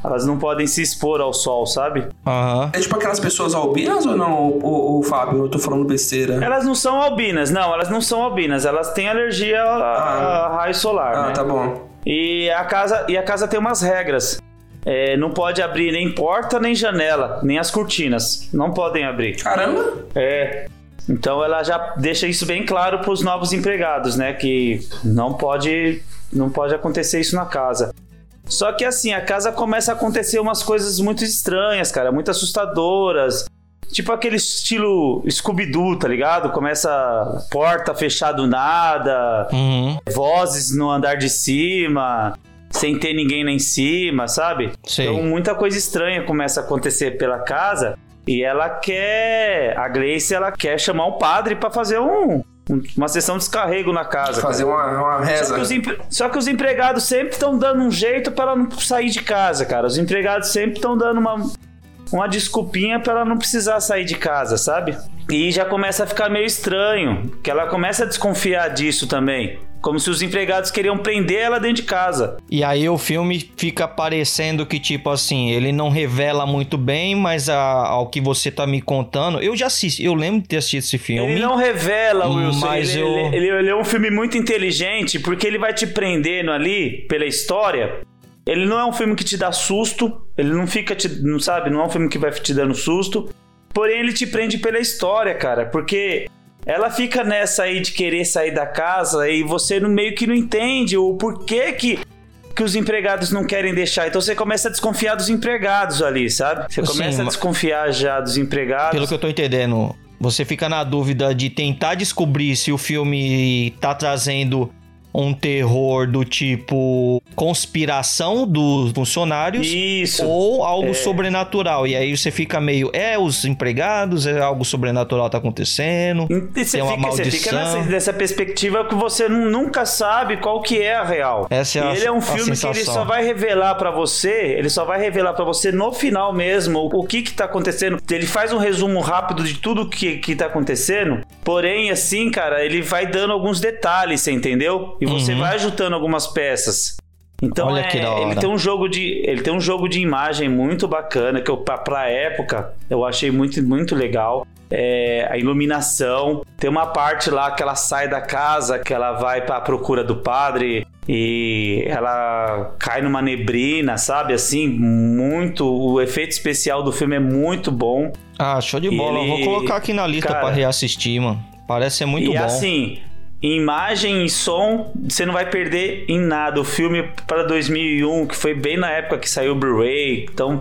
Elas não podem se expor ao sol, sabe? Aham. É tipo aquelas pessoas albinas ou não, o, o Fábio? Eu tô falando besteira. Elas não são albinas, não, elas não são albinas, elas têm alergia a, a raio solar. Ah, né? tá bom. E a casa, e a casa tem umas regras. É, não pode abrir nem porta, nem janela, nem as cortinas. Não podem abrir. Caramba! É. Então ela já deixa isso bem claro para os novos empregados, né? Que não pode, não pode acontecer isso na casa. Só que assim, a casa começa a acontecer umas coisas muito estranhas, cara, muito assustadoras. Tipo aquele estilo Scooby-Doo, tá ligado? Começa porta fechada nada, Uhum. vozes no andar de cima, sem ter ninguém lá em cima, sabe? Sei. Então muita coisa estranha começa a acontecer pela casa e ela quer, a Grace, ela quer chamar um padre pra fazer um- uma sessão de descarrego na casa. Fazer uma, uma Só reza. que, os empre- só que os empregados sempre estão dando um jeito para ela não sair de casa, cara. Os empregados sempre estão dando uma, uma desculpinha para ela não precisar sair de casa, sabe? E já começa a ficar meio estranho, que ela começa a desconfiar disso também. Como se os empregados queriam prender ela dentro de casa. E aí o filme fica parecendo que, tipo assim, ele não revela muito bem, mas a- ao que você tá me contando. Eu já assisti, eu lembro de ter assistido esse filme. Ele não revela, Wilson. Mas ele, eu- ele- ele- ele é um filme muito inteligente, porque ele vai te prendendo ali pela história. Ele não é um filme que te dá susto, ele não fica te, não sabe, não é um filme que vai te dando susto. Porém, ele te prende pela história, cara, porque ela fica nessa aí de querer sair da casa e você no meio que não entende o porquê que que os empregados não querem deixar. Então você começa a desconfiar dos empregados ali, sabe? Você Sim, começa a ma- desconfiar já dos empregados. Pelo que eu tô entendendo, você fica na dúvida de tentar descobrir se o filme tá trazendo um terror do tipo conspiração dos funcionários Isso. ou algo É. sobrenatural. E aí você fica meio, é os empregados, é algo sobrenatural tá acontecendo. E você tem uma fica, você maldição. fica nessa, nessa perspectiva que você nu- nunca sabe qual que é a real. Essa é E a- ele é um filme que ele só vai revelar pra você, ele só vai revelar pra você no final mesmo o, o que que tá acontecendo. Ele faz um resumo rápido de tudo que, que tá acontecendo, porém, assim, cara, ele vai dando alguns detalhes, você entendeu? E você Uhum. vai juntando algumas peças. Então Olha é, que da hora. ele tem um jogo de ele tem um jogo de imagem muito bacana que eu pra, pra época eu achei muito muito legal. É, a iluminação. Tem uma parte lá que ela sai da casa, que ela vai pra procura do padre e ela cai numa neblina, sabe? Assim, muito. O efeito especial do filme é muito bom. Ah, show de E bola. Eu ele- Vou colocar aqui na lista pra reassistir, mano. Parece ser muito e bom. assim, imagem e som, você não vai perder em nada. O filme para 2001, que foi bem na época que saiu o Blu-ray, então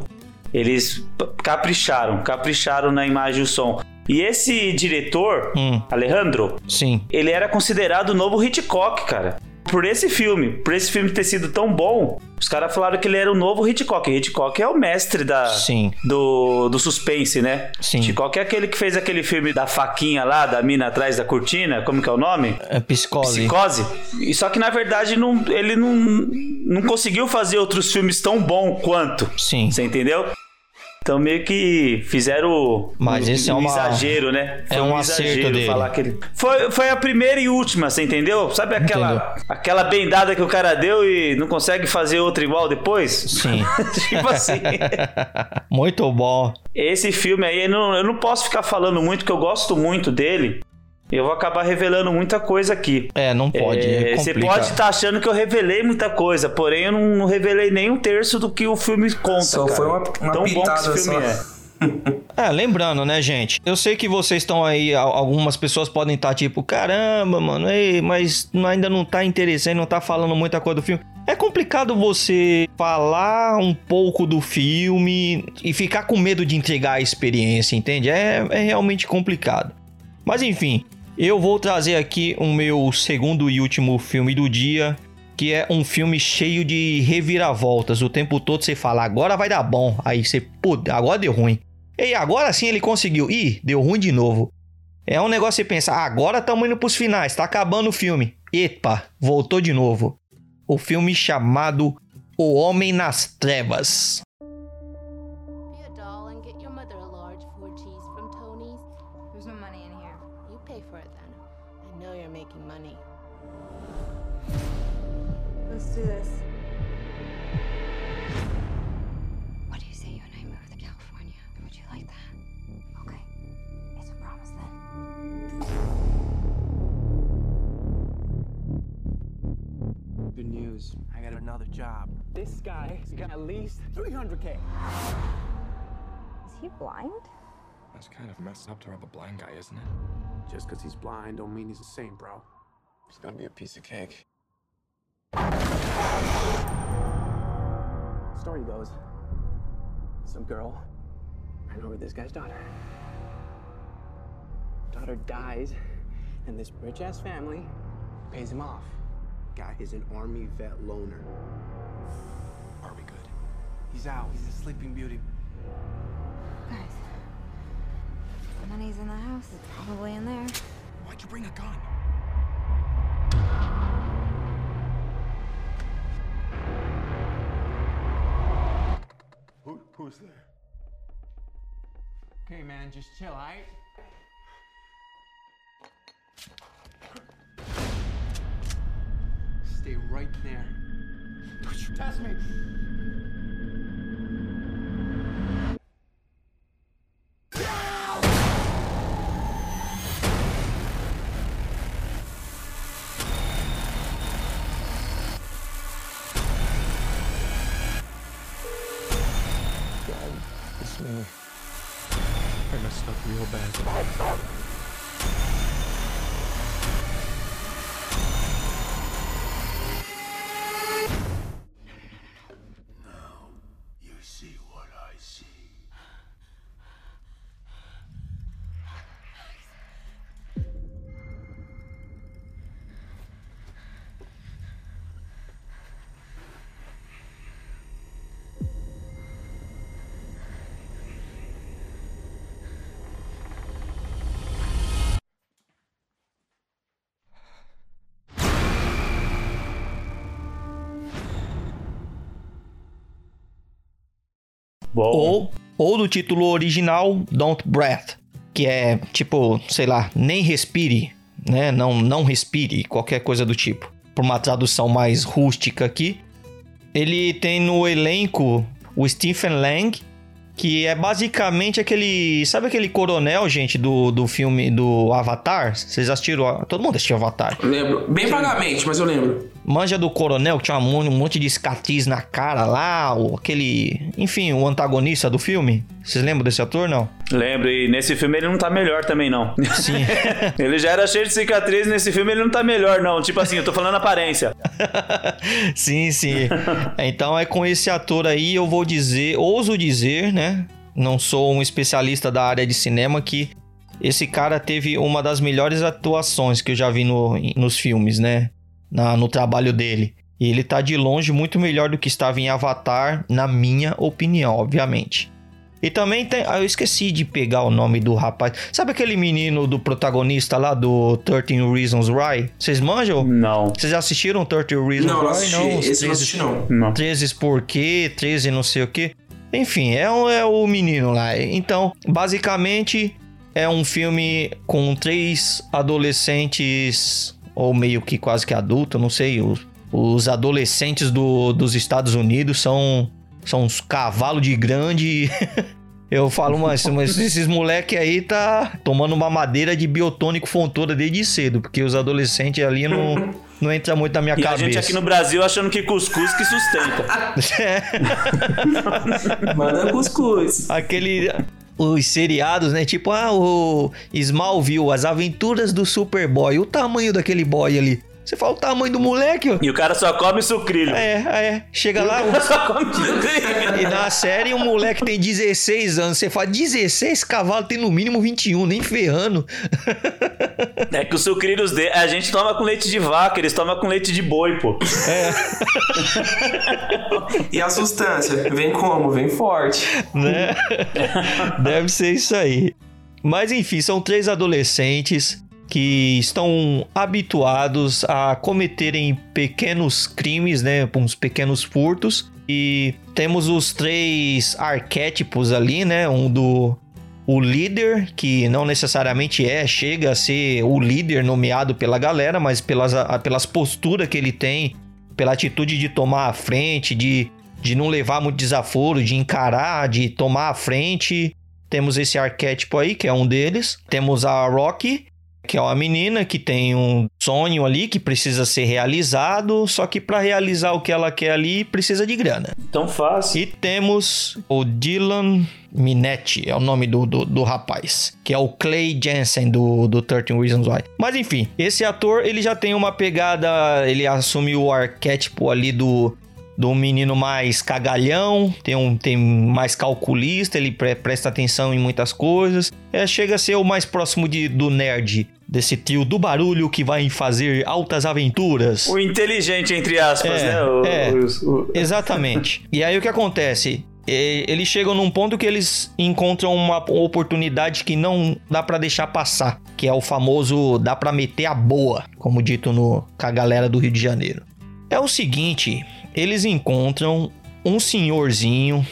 eles capricharam, capricharam na imagem e o som. E esse diretor, Hum. Alejandro, Sim. ele era considerado o novo Hitchcock, cara. Por esse filme, por esse filme ter sido tão bom, os caras falaram que ele era o novo Hitchcock. Hitchcock é o mestre da, Sim. do, do suspense, né? Sim. Hitchcock é aquele que fez aquele filme da faquinha lá, da mina atrás da cortina, como que é o nome? É psicose. Psicose. E só que na verdade não, ele não, não conseguiu fazer outros filmes tão bom quanto. Sim. Você entendeu? Então meio que fizeram Mas um, é um uma- exagero, né? é um acerto dele. falar que ele... foi, foi a primeira e última, você entendeu? Sabe aquela, aquela bendada que o cara deu e não consegue fazer outra igual depois? Sim. tipo assim. Muito bom. Esse filme aí, eu não, eu não posso ficar falando muito, porque eu gosto muito dele. Eu vou acabar revelando muita coisa aqui. É, não pode. é É, você pode estar achando que eu revelei muita coisa, porém eu não, não revelei nem um terço do que o filme conta. Só cara. foi uma, uma Tão bom que esse filme só. é. É, lembrando, né, gente? Eu sei que vocês estão aí, algumas pessoas podem estar tipo, caramba, mano, ei, mas ainda não tá interessante, não tá falando muita coisa do filme. É complicado você falar um pouco do filme e ficar com medo de entregar a experiência, entende? É, é realmente complicado. Mas enfim, eu vou trazer aqui o meu segundo e último filme do dia, que é um filme cheio de reviravoltas. O tempo todo você fala, agora vai dar bom. Aí você, pô, agora deu ruim. E agora sim ele conseguiu. Ih, deu ruim de novo. É um negócio você pensa, agora estamos indo pros finais, tá acabando o filme. Epa, voltou de novo. O filme chamado O Homem nas Trevas. Job. This guy's got at least 300K. Is he blind? That's kind of messed up to rob a blind guy, isn't it? Just because he's blind don't mean he's a saint, bro. He's gonna be a piece of cake. Story goes, some girl ran over this guy's daughter. Daughter dies, and this rich-ass family pays him off. Guy is an army vet loner. Are we good? He's out. He's a sleeping beauty. Guys, the money's in the house. It's probably in there. Why'd you bring a gun? Who, who's there? Okay, man, just chill, alright? Stay right there. Test me! Ou, ou do título original, Don't Breath, que é tipo, sei lá, nem respire, né? Não, não respire, qualquer coisa do tipo. Por uma tradução mais rústica aqui. Ele tem no elenco o Stephen Lang, que é basicamente aquele. Sabe aquele coronel, gente, do, do filme do Avatar? Vocês assistiram? Todo mundo assistiu Avatar. Lembro. Bem vagamente, mas eu lembro. Manja do coronel que tinha um monte de cicatriz na cara lá, ou aquele. Enfim, o antagonista do filme. Vocês lembram desse ator, não? Lembro, e nesse filme ele não tá melhor também, não. Sim. ele já era cheio de cicatriz, nesse filme ele não tá melhor, não. Tipo assim, eu tô falando aparência. sim, sim. então é com esse ator aí, eu vou dizer, ouso dizer, né? Não sou um especialista da área de cinema, que esse cara teve uma das melhores atuações que eu já vi no, nos filmes, né? Na, no trabalho dele. E ele tá de longe muito melhor do que estava em Avatar, na minha opinião, obviamente. E também tem. Ah, eu esqueci de pegar o nome do rapaz. Sabe aquele menino do protagonista lá do 13 Reasons Why? Vocês manjam? Não. Vocês já assistiram 13 Reasons não, Why? Não, assisti. não, esse 13, não assisti, não. não. 13 por quê? 13 não sei o quê. Enfim, é, é o menino lá. Então, basicamente, é um filme com três adolescentes, ou meio que quase que adulto, não sei. Os, os adolescentes do, dos Estados Unidos são, são uns cavalos de grande. Eu falo, mas, mas esses moleque aí tá tomando uma madeira de biotônico fontoura desde cedo, porque os adolescentes ali não, não entra muito na minha e cabeça. a gente aqui no Brasil achando que cuscuz que sustenta. Manda cuscuz. Aquele os seriados, né? Tipo, ah, o Smallville, as aventuras do Superboy. O tamanho daquele boy ali. Você fala o tamanho do moleque, ó. E o cara só come sucrilho. É, é. Chega lá. O cara só come sucrilho. E na série, o moleque tem 16 anos. Você fala, 16 cavalos tem no mínimo 21, nem ferrando. É que os sucrilhos dele. A gente toma com leite de vaca, eles tomam com leite de boi, pô. É. E a sustância? Vem como? Vem forte. né? Deve ser isso aí. Mas enfim, são três adolescentes que estão habituados a cometerem pequenos crimes, né, uns pequenos furtos. E temos os três arquétipos ali, né, um do o líder, que não necessariamente é, chega a ser o líder nomeado pela galera, mas pelas, pelas posturas que ele tem, pela atitude de tomar a frente, de, de não levar muito desaforo, de encarar, de tomar a frente. Temos esse arquétipo aí, que é um deles. Temos a Rocky, que é uma menina que tem um sonho ali que precisa ser realizado, só que para realizar o que ela quer ali precisa de grana. Tão fácil. E temos o Dylan Minetti, é o nome do, do, do rapaz, que é o Clay Jensen do, do 13 Reasons Why. Mas enfim, esse ator ele já tem uma pegada, ele assume o arquétipo ali do do menino mais cagalhão, tem um tem mais calculista, ele pre- presta atenção em muitas coisas. É, chega a ser o mais próximo de, do nerd, desse trio do barulho que vai fazer altas aventuras. O inteligente, entre aspas, É, né? O- é. o- o- Exatamente. e aí o que acontece? Eles chegam num ponto que eles encontram uma oportunidade que não dá pra deixar passar, que é o famoso dá pra meter a boa, como dito no com a galera do Rio de Janeiro. É o seguinte, eles encontram um senhorzinho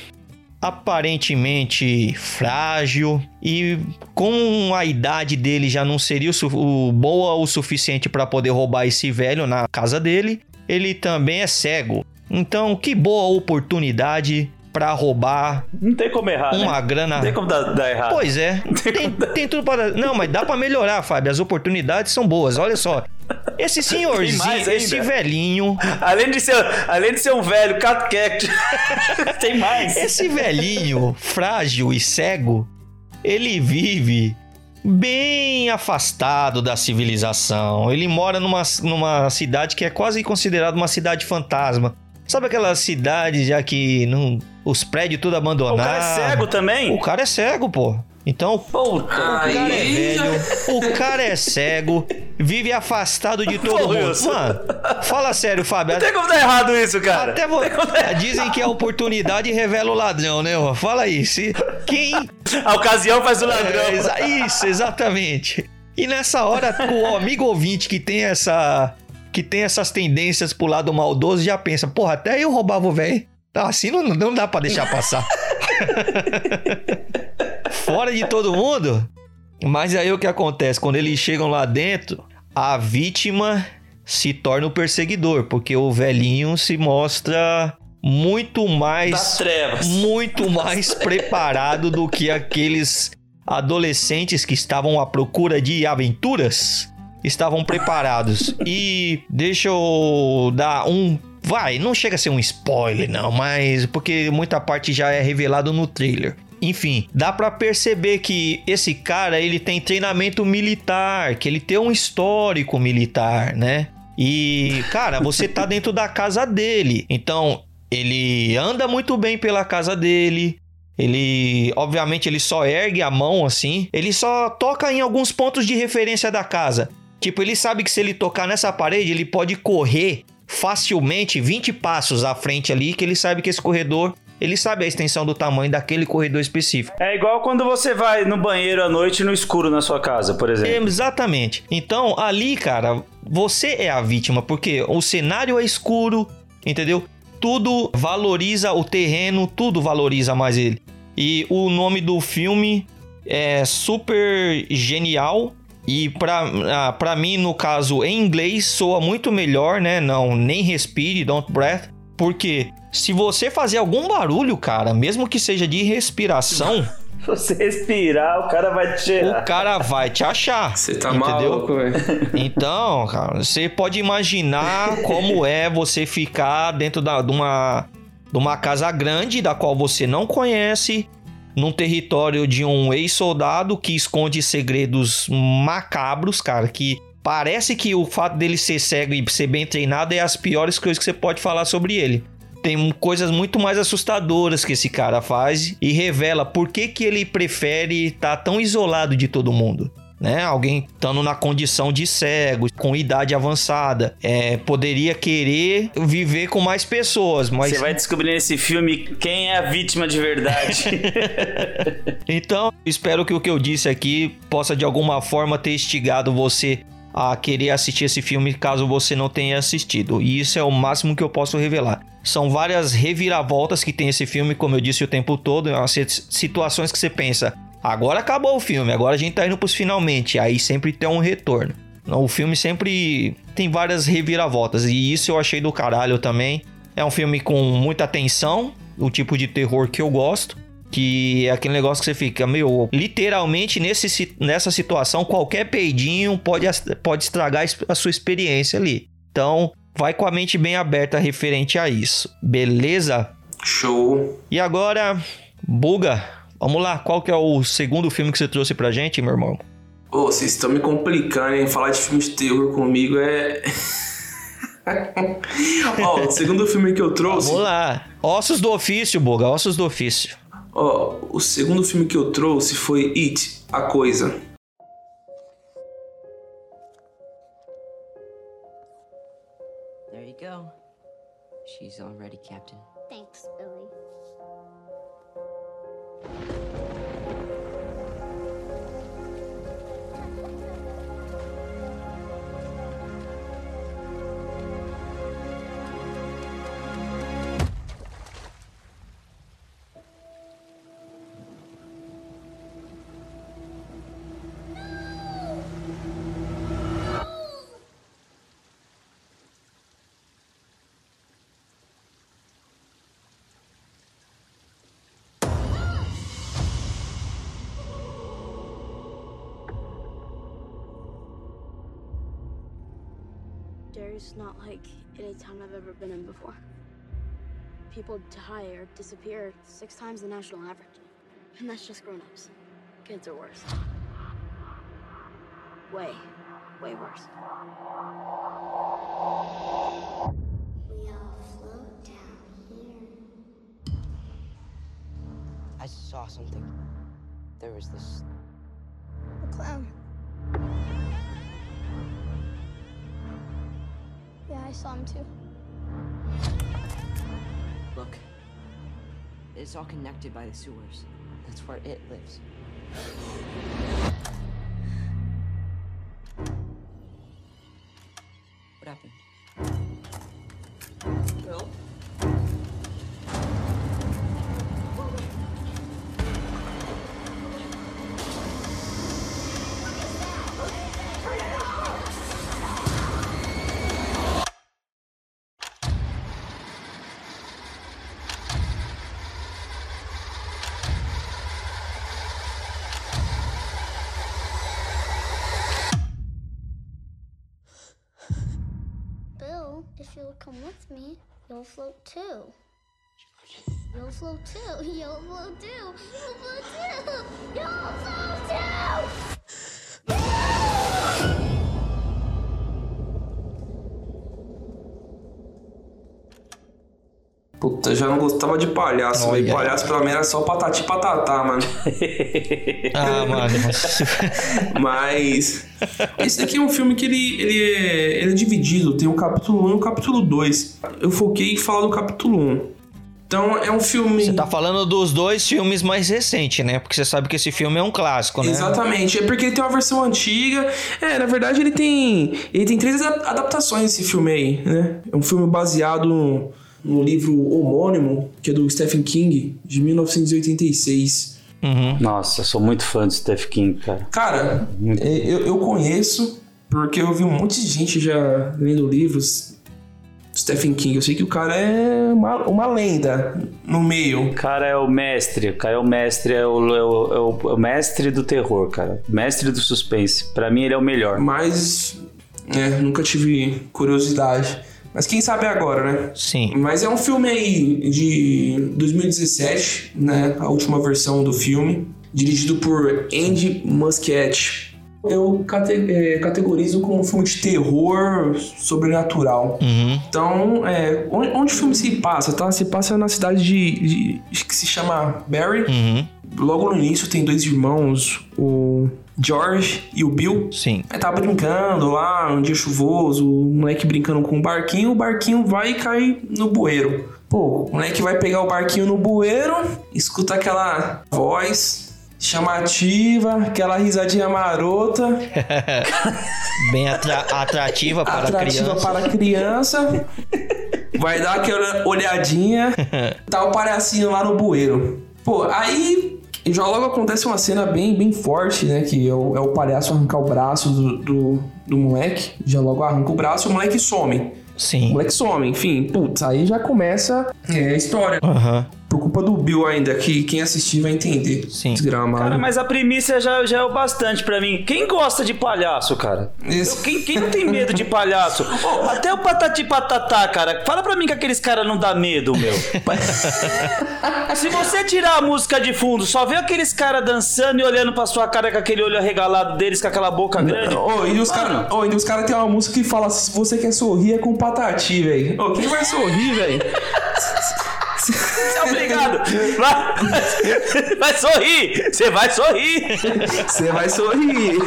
aparentemente frágil e com a idade dele já não seria o, o boa o suficiente para poder roubar esse velho na casa dele. Ele também é cego. Então, que boa oportunidade para roubar Não tem como errar, uma né? grana. Não tem como dar, dar errado. Pois é. Tem, tem tudo para. Não, mas dá para melhorar, Fábio. As oportunidades são boas. Olha só. Esse senhorzinho, esse velhinho. Além de ser, além de ser um velho catcat, tem mais. Esse velhinho frágil e cego, ele vive bem afastado da civilização. Ele mora numa, numa cidade que é quase considerada uma cidade fantasma. Sabe aquela cidade já que não, os prédios tudo abandonados? O cara é cego também? O cara é cego, pô. Então, o cara é velho, o cara é cego, vive afastado de todo Pô, mundo. Mano, fala sério, Fábio. Não tem como dar errado isso, cara. Até vo... Dizem que a oportunidade revela o ladrão, né? ó? Fala aí. Se... Quem. A ocasião faz o ladrão. É, exa- isso, exatamente. E nessa hora, o amigo ouvinte que tem essa. Que tem essas tendências pro lado maldoso já pensa, porra, até eu roubava o velho. Tá, assim não, não dá pra deixar passar. Fora de todo mundo. Mas aí o que acontece? Quando eles chegam lá dentro, a vítima se torna o perseguidor, porque o velhinho se mostra muito mais muito mais preparado do que aqueles adolescentes que estavam à procura de aventuras estavam preparados. E deixa eu dar um vai, não chega a ser um spoiler não, mas porque muita parte já é revelado no trailer. Enfim, dá pra perceber que esse cara, ele tem treinamento militar, que ele tem um histórico militar, né? E, cara, você tá dentro da casa dele. Então, ele anda muito bem pela casa dele. Ele, obviamente, ele só ergue a mão assim. Ele só toca em alguns pontos de referência da casa. Tipo, ele sabe que se ele tocar nessa parede, ele pode correr facilmente 20 passos à frente ali, que ele sabe que esse corredor, ele sabe a extensão do tamanho daquele corredor específico. É igual quando você vai no banheiro à noite no escuro na sua casa, por exemplo. Exatamente. Então, ali, cara, você é a vítima, porque o cenário é escuro, entendeu? Tudo valoriza o terreno, tudo valoriza mais ele. E o nome do filme é super genial. E pra, ah, pra mim, no caso, em inglês, soa muito melhor, né? Não, nem respire, don't breath. Porque se você fazer algum barulho, cara, mesmo que seja de respiração, Se você respirar, o cara vai te o cara vai te achar. Você tá entendeu? maluco, velho. Então, cara, você pode imaginar como é você ficar dentro da, de, uma, de uma casa grande da qual você não conhece, num território de um ex-soldado que esconde segredos macabros, cara, que parece que o fato dele ser cego e ser bem treinado é as piores coisas que você pode falar sobre ele. Tem coisas muito mais assustadoras que esse cara faz e revela por que, que ele prefere estar tá tão isolado de todo mundo né? Alguém estando na condição de cego, com idade avançada, é, poderia querer viver com mais pessoas, mas... Você vai descobrir nesse filme quem é a vítima de verdade. então, espero que o que eu disse aqui possa de alguma forma ter instigado você a querer assistir esse filme caso você não tenha assistido. E isso é o máximo que eu posso revelar. São várias reviravoltas que tem esse filme, como eu disse o tempo todo, é situações que você pensa, Agora acabou o filme, agora a gente tá indo pros finalmente. Aí sempre tem um retorno. O filme sempre tem várias reviravoltas. E isso eu achei do caralho também. É um filme com muita tensão, o tipo de terror que eu gosto. Que é aquele negócio que você fica, meu, literalmente nesse, nessa situação, qualquer peidinho pode, pode estragar a sua experiência ali. Então, vai com a mente bem aberta referente a isso. Beleza? Show. E agora, Buga, Vamos lá, qual que é o segundo filme que você trouxe pra gente, meu irmão? Ô, oh, vocês estão me complicando, hein? Falar de filme de terror comigo é. Ó, oh, o segundo filme que eu trouxe. Vamos lá. Ossos do ofício, Boga, ossos do ofício. Ó, oh, o segundo filme que eu trouxe foi It, A Coisa. There you go. She's all Derry's not like any town I've ever been in before. People die or disappear six times the national average. And that's just grown-ups. Kids are worse. Way, way worse. We all float down here. I saw something. There was this... A clown. Yeah, I saw him too. Look. It's all connected by the sewers. That's where it lives. What happened? Come with me, you'll float too. You'll float too. You'll float too. You'll float too. You'll float too. Puta, já não gostava de palhaço, velho. Palhaço pra mim era só patati patatá, mano. ah, mano. Mas. Esse daqui é um filme que ele, ele, é, ele é dividido. Tem o capítulo 1 e o capítulo 2. Eu foquei em falar do capítulo 1. Então é um filme. Você tá falando dos dois filmes mais recentes, né? Porque você sabe que esse filme é um clássico, né? Exatamente. É porque ele tem uma versão antiga. É, na verdade ele tem. Ele tem três adaptações desse filme aí, né? É um filme baseado no livro homônimo, que é do Stephen King, de 1986. Uhum. Nossa, sou muito fã do Stephen King, cara. Cara, muito... É, eu, eu conheço, porque eu vi um monte de gente já lendo livros Stephen King. Eu sei que o cara é uma, uma lenda no meio. O cara é o mestre. O cara é o mestre, é o, é o, é o, é o mestre do terror, cara. Mestre do suspense. Para mim, ele é o melhor. Mas, é, nunca tive curiosidade. Mas quem sabe agora, né? Sim. Mas é um filme aí de 2017, né? A última versão do filme. Dirigido por Andy Muschietti. Eu cate- é, categorizo como um filme de terror sobrenatural. Uhum. Então, é, onde, onde o filme se passa, tá? Se passa na cidade de, de- que se chama Barry. Uhum. Logo no início tem dois irmãos, o George e o Bill. Sim. Aí tá brincando lá, um dia chuvoso, o moleque brincando com o barquinho, o barquinho vai e cai no bueiro. Pô, o moleque vai pegar o barquinho no bueiro, escuta aquela voz chamativa, aquela risadinha marota, Bem atra- atrativa para atrativa criança. para a criança. Vai dar aquela olhadinha, tá o palhacinho lá no bueiro. Pô, aí já logo acontece uma cena bem, bem forte, né? Que é o, é o palhaço arrancar o braço do, do, do moleque. Já logo arranca o braço e o moleque some. Sim. O moleque some, enfim. Putz, aí já começa é, a história. Aham. Por culpa do Bill ainda, que quem assistir vai entender. Sim. Desgramado. Cara, mas a premissa já, já é o bastante pra mim. Quem gosta de palhaço, cara? Eu- quem, quem não tem medo de palhaço? Ô, até o Patati Patatá, cara. Fala pra mim que aqueles caras não dá medo, meu. Se você tirar a música de fundo, só vê aqueles caras dançando e olhando pra sua cara com aquele olho arregalado deles, com aquela boca grande. Ô, e os Mano, caras oh, e os cara tem uma música que fala se você quer sorrir é com patati, velho. Ô, quem vai sorrir, velho? Você é obrigado. Vai, vai sorrir. Você vai sorrir. Você vai sorrir.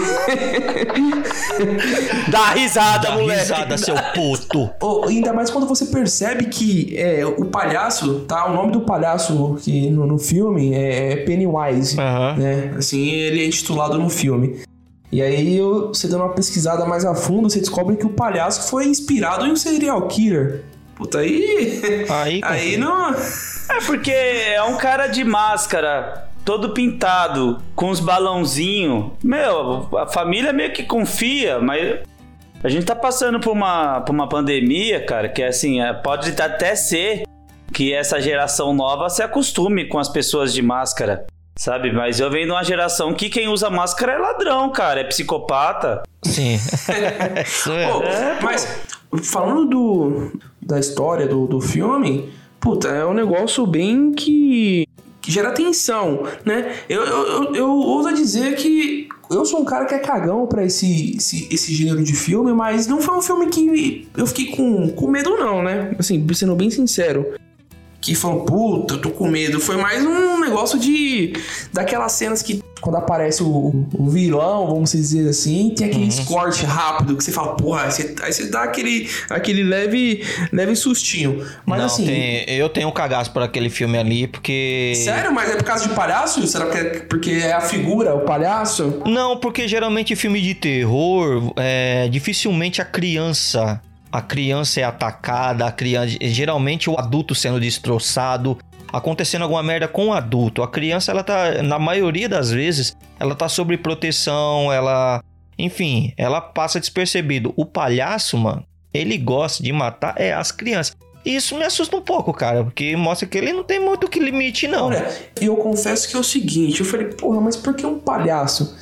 Dá risada, Dá moleque. risada, seu puto. Ô, ainda mais quando você percebe que é, o palhaço, tá? O nome do palhaço que no, no filme é Pennywise, né? Assim, ele é intitulado no filme. E aí, você dando uma pesquisada mais a fundo, você descobre que o palhaço foi inspirado em um serial killer. Puta, aí... Aí, aí não... É porque é um cara de máscara, todo pintado, com uns balãozinhos. Meu, a família meio que confia, mas a gente tá passando por uma, por uma pandemia, cara, que assim, é, pode até ser que essa geração nova se acostume com as pessoas de máscara. Sabe, mas eu venho de uma geração que quem usa máscara é ladrão, cara, é psicopata. Sim. É. Pô, mas falando do, da história do, do filme, puta, é um negócio bem que, que gera tensão, né? Eu, eu, eu, eu ouso dizer que eu sou um cara que é cagão pra esse, esse, esse gênero de filme, mas não foi um filme que eu fiquei com, com medo, não, né? Assim, sendo bem sincero. Que falou, puta, eu tô com medo. Foi mais um negócio de. Daquelas cenas que quando aparece o, o vilão, vamos dizer assim, tem aquele corte rápido que você fala, porra, aí você, aí você dá aquele, aquele leve, leve sustinho. Mas Não, assim. tem- eu tenho um cagaço por aquele filme ali, porque. Sério? Mas é por causa de palhaço? Será que é porque é a figura, o palhaço? Não, porque geralmente filme de terror, é, dificilmente a criança. A criança é atacada, a criança. Geralmente o adulto sendo destroçado. Acontecendo alguma merda com o adulto. A criança, ela tá. Na maioria das vezes, ela tá sob proteção, ela. Enfim, ela passa despercebido. O palhaço, mano, ele gosta de matar é as crianças. E isso me assusta um pouco, cara, porque mostra que ele não tem muito que limite, não. Olha, e eu confesso que é o seguinte, eu falei, porra, mas por que um palhaço?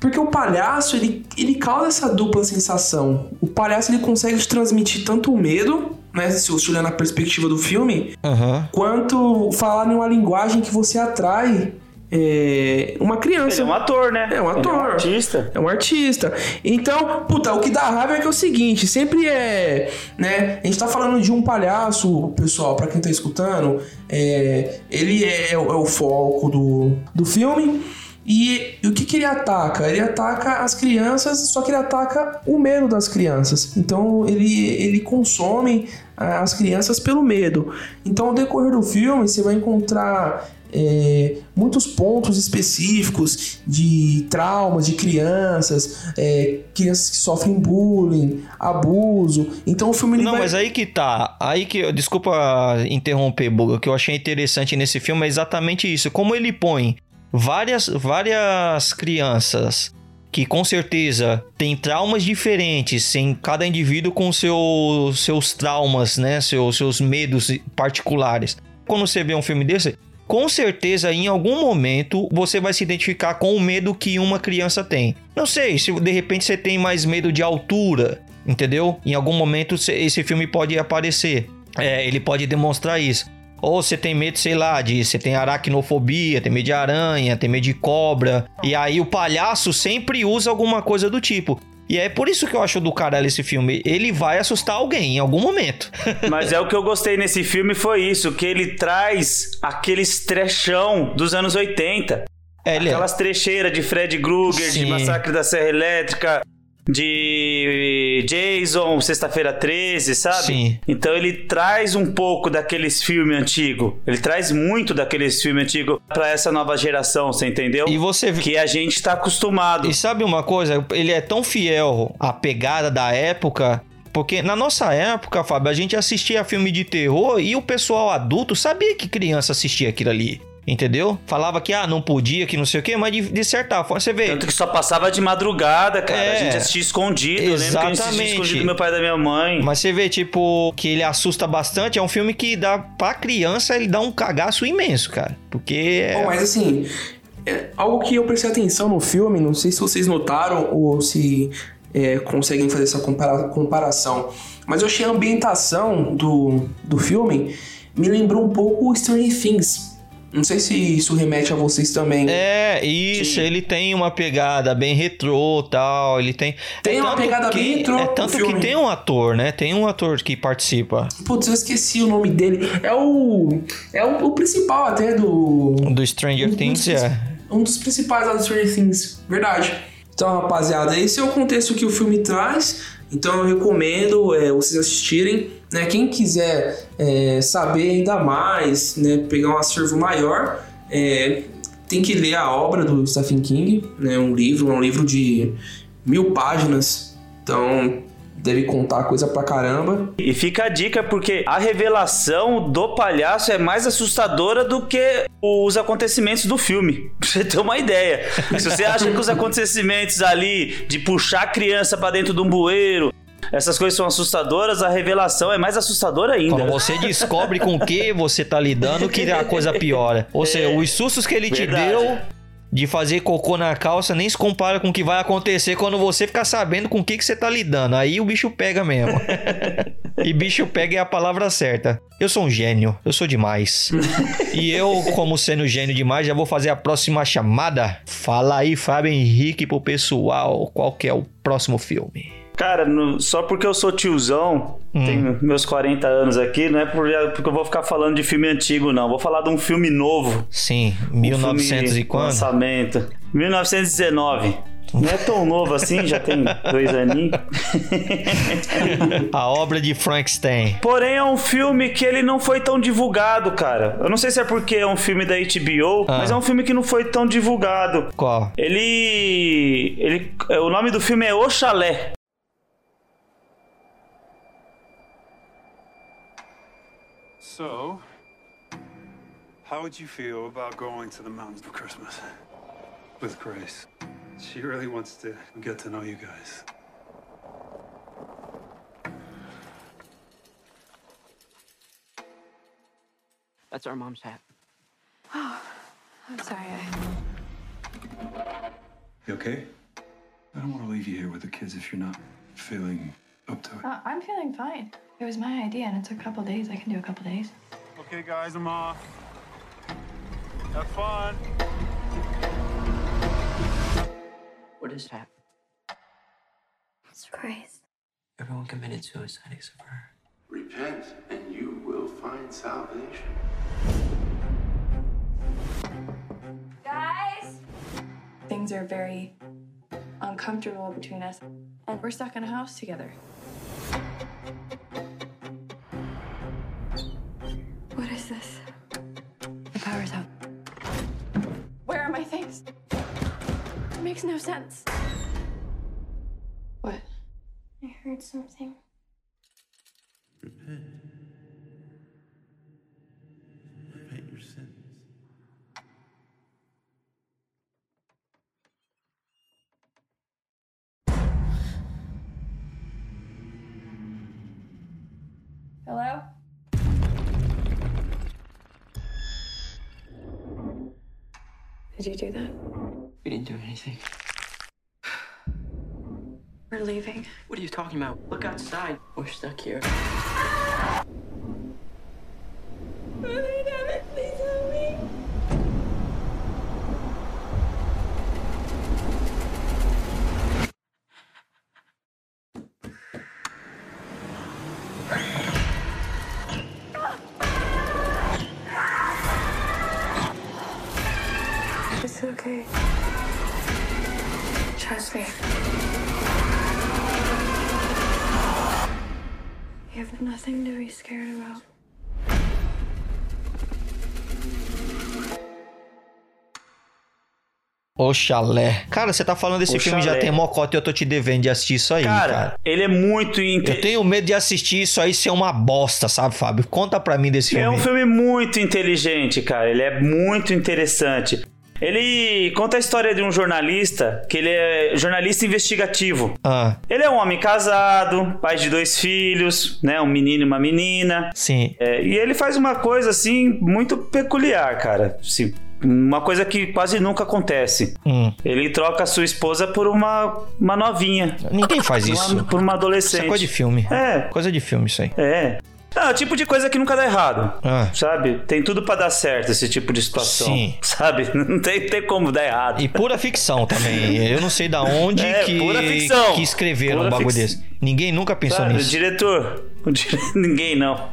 Porque o palhaço, ele, ele causa essa dupla sensação. O palhaço, ele consegue transmitir tanto o medo, né, se você olhar na perspectiva do filme, Aham. quanto falar em uma linguagem que você atrai é, uma criança. Ele é um ator, né? É um Ele é um ator. artista. É um artista. Então, puta, o que dá raiva é que é o seguinte, sempre é, né, a gente tá falando de um palhaço, pessoal, pra quem tá escutando, é, ele é, é o é o foco do, do filme. E, e o que, que ele ataca? Ele ataca as crianças, só que ele ataca o medo das crianças. Então ele, ele consome ah, as crianças pelo medo. Então, ao decorrer do filme, você vai encontrar é, muitos pontos específicos de traumas de crianças, é, crianças que sofrem bullying, abuso. Então o filme ele Não, vai... mas aí que tá. Aí que. Desculpa interromper, Buga. O que eu achei interessante nesse filme é exatamente isso. Como ele põe várias, várias crianças que com certeza têm traumas diferentes, em cada indivíduo com seu, seus traumas, né? Seus, seus medos particulares. Quando você vê um filme desse, com certeza em algum momento você vai se identificar com o medo que uma criança tem. Não sei, se de repente você tem mais medo de altura. entendeu? Em algum momento esse filme pode aparecer. É, ele pode demonstrar isso. Ou você tem medo, sei lá, de você tem aracnofobia, tem medo de aranha, tem medo de cobra. E aí o palhaço sempre usa alguma coisa do tipo. E é por isso que eu acho do caralho esse filme. Ele vai assustar alguém em algum momento. Mas é o que eu gostei nesse filme foi isso, que ele traz aqueles trechão dos anos 80. É, é. Aquelas trecheiras de Fred Krueger, de. Massacre da Serra Elétrica, de Jason, Sexta-feira 13, sabe? Sim. Então ele traz um pouco daqueles filmes antigos. Ele traz muito daqueles filmes antigos pra essa nova geração, você entendeu? E você que a gente tá acostumado. E sabe uma coisa? Ele é tão fiel à pegada da época. Porque na nossa época, Fábio, a gente assistia filme de terror e o pessoal adulto sabia que criança assistia aquilo ali. Entendeu? Falava que ah, não podia, que não sei o quê, mas de, de certa forma, você vê. Tanto que só passava de madrugada, cara. É. A gente assistia escondido. Eu lembro que a gente assistia Exatamente. escondido do meu pai e da minha mãe. Mas você vê, tipo, que ele assusta bastante. É um filme que dá pra criança, ele dá um cagaço imenso, cara. Porque. é- Bom, mas assim, é algo que eu prestei atenção no filme, não sei se vocês notaram ou se é, conseguem fazer essa compara- comparação, mas eu achei a ambientação do, do filme me lembrou um pouco Stranger Things. Não sei se isso remete a vocês também. É, isso, ele tem uma pegada bem retrô tal, ele tem... Tem uma tanto pegada que- bem retrô É tanto que tem um ator, né? Tem um ator que participa. Putz, eu esqueci o nome dele. É o. É o, o principal até do. Do Stranger Things, é. Um dos principais lá do Stranger Things. Verdade. Então, rapaziada, esse é o contexto que o filme traz. Então eu recomendo é, vocês assistirem. Né? Quem quiser é, saber ainda mais, né? pegar um acervo maior, é, tem que ler a obra do Stephen King. Né? Um livro, é um livro de mil páginas. Então deve contar coisa pra caramba. E fica a dica porque a revelação do palhaço é mais assustadora do que os acontecimentos do filme. Pra você ter uma ideia. Se você acha que os acontecimentos ali de puxar a criança pra dentro de um bueiro, essas coisas são assustadoras, a revelação é mais assustadora ainda. Quando você descobre com o que você tá lidando, que a coisa piora. Ou seja, os sustos que ele te Verdade. deu de fazer cocô na calça nem se compara com o que vai acontecer quando você ficar sabendo com o que, que você tá lidando. Aí o bicho pega mesmo. e bicho pega é a palavra certa. Eu sou um gênio, eu sou demais. e eu, como sendo gênio demais, já vou fazer a próxima chamada. Fala aí, Fábio Henrique, pro pessoal, qual que é o próximo filme? Cara, no- só porque eu sou tiozão, Hum. tenho meus 40 anos aqui, não é por- porque eu vou ficar falando de filme antigo, não. Vou falar de um filme novo. Sim, Um 1900 filme e quando? Lançamento. 1919. Não é tão novo assim, já tem dois aninhos. A obra de Frankenstein. Porém, é um filme que ele não foi tão divulgado, cara. Eu não sei se é porque é um filme da HBO, Ah. mas é um filme que não foi tão divulgado. Qual? Ele. ele o nome do filme é O Chalé. So, how would you feel about going to the mountains for Christmas with Grace? She really wants to get to know you guys. That's our mom's hat. Oh, I'm sorry. I... You okay? I don't want to leave you here with the kids if you're not feeling up to it. Uh, I'm feeling fine. It was my idea, and it took a couple days. I can do a couple days. Okay, guys, I'm off. Have fun. What is that? It's Christ. Everyone committed suicide except for her. Repent, and you will find salvation. Guys! Things are very uncomfortable between us, and we're stuck in a house together. Is this? The power's out. Where are my things? It makes no sense. What? I heard something. Repent. Repent your sins. Hello? Did you do that? We didn't do anything. We're leaving. What are you talking about? Look outside. We're stuck here. Me. You have nothing to be scared about. O chalé. Cara, você tá falando desse O filme já tem mocota e eu tô te devendo de assistir isso aí, cara. Cara, ele é muito inte- Eu tenho medo de assistir isso aí ser uma bosta, sabe, Fábio? Conta pra mim desse filme. É um filme muito inteligente, cara. Ele é muito interessante. Ele conta a história de um jornalista, que ele é jornalista investigativo. Ah, Ele é um homem casado, pai de dois filhos, né? Um menino e uma menina. sim. É, e ele faz uma coisa assim muito peculiar, cara. Assim, uma coisa que quase nunca acontece. Hum. Ele troca a sua esposa por uma, uma novinha. Ninguém faz Uma- isso. por uma adolescente. Isso é coisa de filme. É. Coisa de filme isso aí. É. É o tipo de coisa que nunca dá errado. Ah. Sabe? Tem tudo pra dar certo esse tipo de situação. Sim. Sabe? Não tem, tem como dar errado. E pura ficção também. Eu não sei da onde É, que, pura ficção. que escreveram Pura um bagulho fic- desse. Ninguém nunca pensou Sabe, O nisso. diretor. o dire- Ninguém não.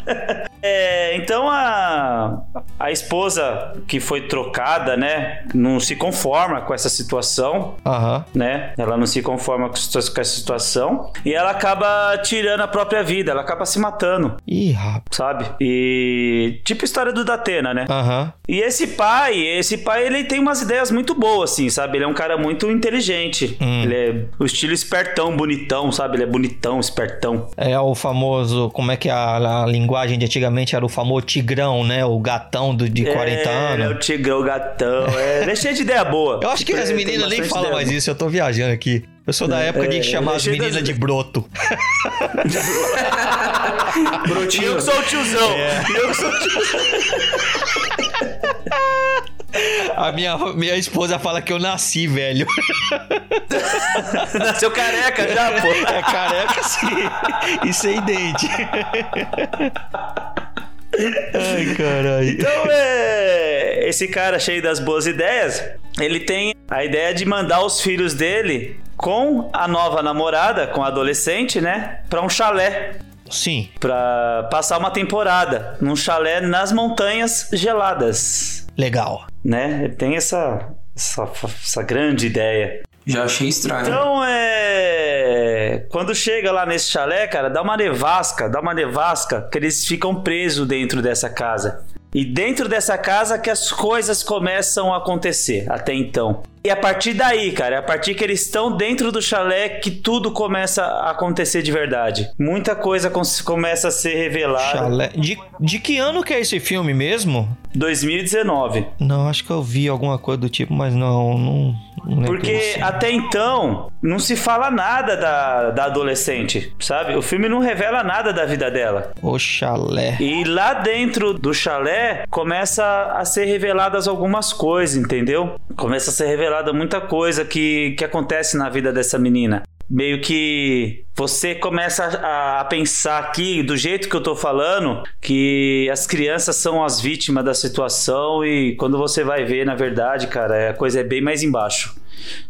É, então a, a esposa que foi trocada, né? Não se conforma com essa situação. Aham. né? Ela não se conforma com com essa situação e ela acaba tirando a própria vida, ela acaba se matando, Ih, rapaz. sabe? E tipo história do Datena, né? Aham. E esse pai, esse pai, ele tem umas ideias muito boas, assim, sabe? Ele é um cara muito inteligente. Hum. Ele é o estilo espertão, bonitão, sabe? Ele é bonitão, espertão. É o famoso, como é que a, a linguagem de antigamente era o famoso tigrão, né? O gatão do, de 40 é, Ele é anos. o tigrão, o gatão. É, ele é cheio de ideia boa. Eu acho que Tipo, as meninas nem falam mais isso, eu tô viajando aqui. Eu sou da É, época de é, chamar é as cheio das- meninas de broto. E eu que sou o tiozão. É. Eu que sou o tiozão. A minha, minha esposa fala que eu nasci, velho. Nasceu careca já, pô. É careca sim. E sem dente. Ai, caralho. Então, é, esse cara cheio das boas ideias, ele tem a ideia de mandar os filhos dele com a nova namorada, com a adolescente, né, Pra um chalé. Sim. Pra passar uma temporada num chalé nas montanhas geladas, Legal. Né? Ele tem essa, essa, essa grande ideia. Já achei estranho. Então, é. Quando chega lá nesse chalé, cara, dá uma nevasca, dá uma nevasca, que eles ficam presos dentro dessa casa. E dentro dessa casa que as coisas começam a acontecer até então. E a partir daí, cara, é a partir que eles estão dentro do chalé que tudo começa a acontecer de verdade. Muita coisa começa a ser revelada. Chalé. De, de que ano que é esse filme mesmo? 2019. Não, acho que eu vi alguma coisa do tipo, mas não. não, Porque até então não se fala nada da, da adolescente, sabe? O filme não revela nada da vida dela. O chalé. E lá dentro do chalé começa a ser reveladas algumas coisas, entendeu? Começa a ser revelada muita coisa que, que acontece na vida dessa menina. Meio que você começa a, a pensar aqui, do jeito que eu tô falando, que as crianças são as vítimas da situação e quando você vai ver, na verdade, cara, a coisa é bem mais embaixo.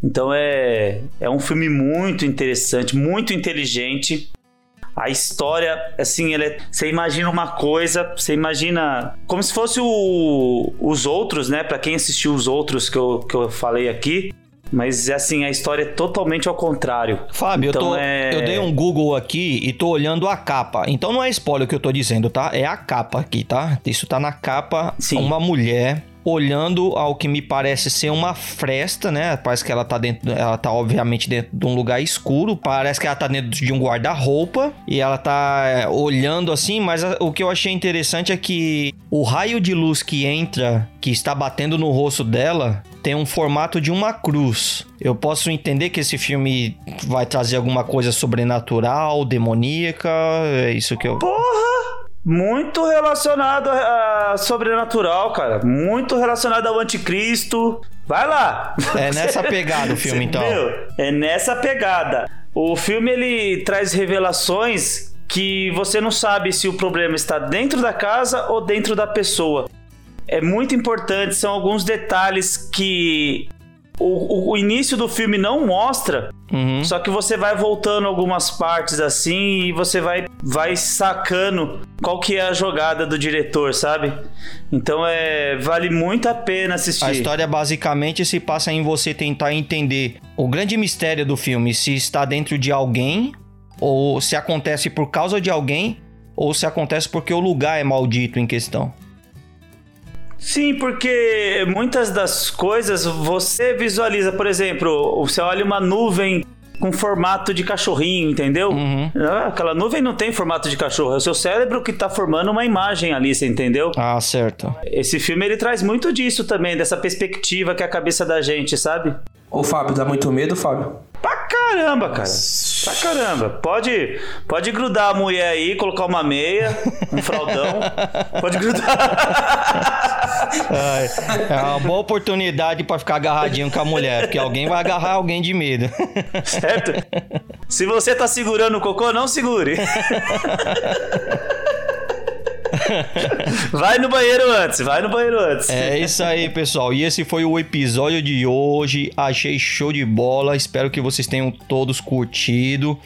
Então é, é um filme muito interessante, muito inteligente. A história, assim, ela é, você imagina uma coisa, você imagina como se fosse o- os outros, né? Pra quem assistiu os outros que eu, que eu falei aqui. Mas, assim, a história é totalmente ao contrário. Fábio, Então, eu, tô, é- eu dei um Google aqui e tô olhando a capa. Então não é spoiler o que eu tô dizendo, tá? É a capa aqui, tá? Isso tá na capa. Uma mulher olhando ao que me parece ser uma fresta, né? Parece que ela tá dentro, ela tá obviamente dentro de um lugar escuro, parece que ela tá dentro de um guarda-roupa e ela tá é, olhando assim, mas o que eu achei interessante é que o raio de luz que entra, que está batendo no rosto dela, tem um formato de uma cruz. Eu posso entender que esse filme vai trazer alguma coisa sobrenatural, demoníaca, é isso que eu Porra! Muito relacionado a a sobrenatural, cara. Muito relacionado ao anticristo. Vai lá. É nessa pegada o filme, então. entendeu? É nessa pegada. O filme ele traz revelações que você não sabe se o problema está dentro da casa ou dentro da pessoa. É muito importante, são alguns detalhes que o, o, início do filme não mostra, Uhum. só que você vai voltando algumas partes assim e você vai, vai sacando qual que é a jogada do diretor, sabe? Então é vale muito a pena assistir. A história basicamente se passa em você tentar entender o grande mistério do filme, se está dentro de alguém ou se acontece por causa de alguém ou se acontece porque o lugar é maldito em questão. Sim, porque muitas das coisas você visualiza, por exemplo, você olha uma nuvem com formato de cachorrinho, entendeu? Ah, Aquela nuvem não tem formato de cachorro, é o seu cérebro que tá formando uma imagem ali, você entendeu? Ah, certo. Esse filme ele traz muito disso também, dessa perspectiva que é a cabeça da gente, sabe? Ô, Fábio, dá muito medo, Fábio? Pra caramba, cara. Pra caramba. Pode, pode grudar a mulher aí, colocar uma meia, um fraldão. Pode grudar. Ai, é uma boa oportunidade pra ficar agarradinho com a mulher, porque alguém vai agarrar alguém de medo. Certo? Se você tá segurando o cocô, não segure. Vai no banheiro antes, vai no banheiro antes. É isso aí, pessoal. E esse foi o episódio de hoje. Achei show de bola. Espero que vocês tenham todos curtido.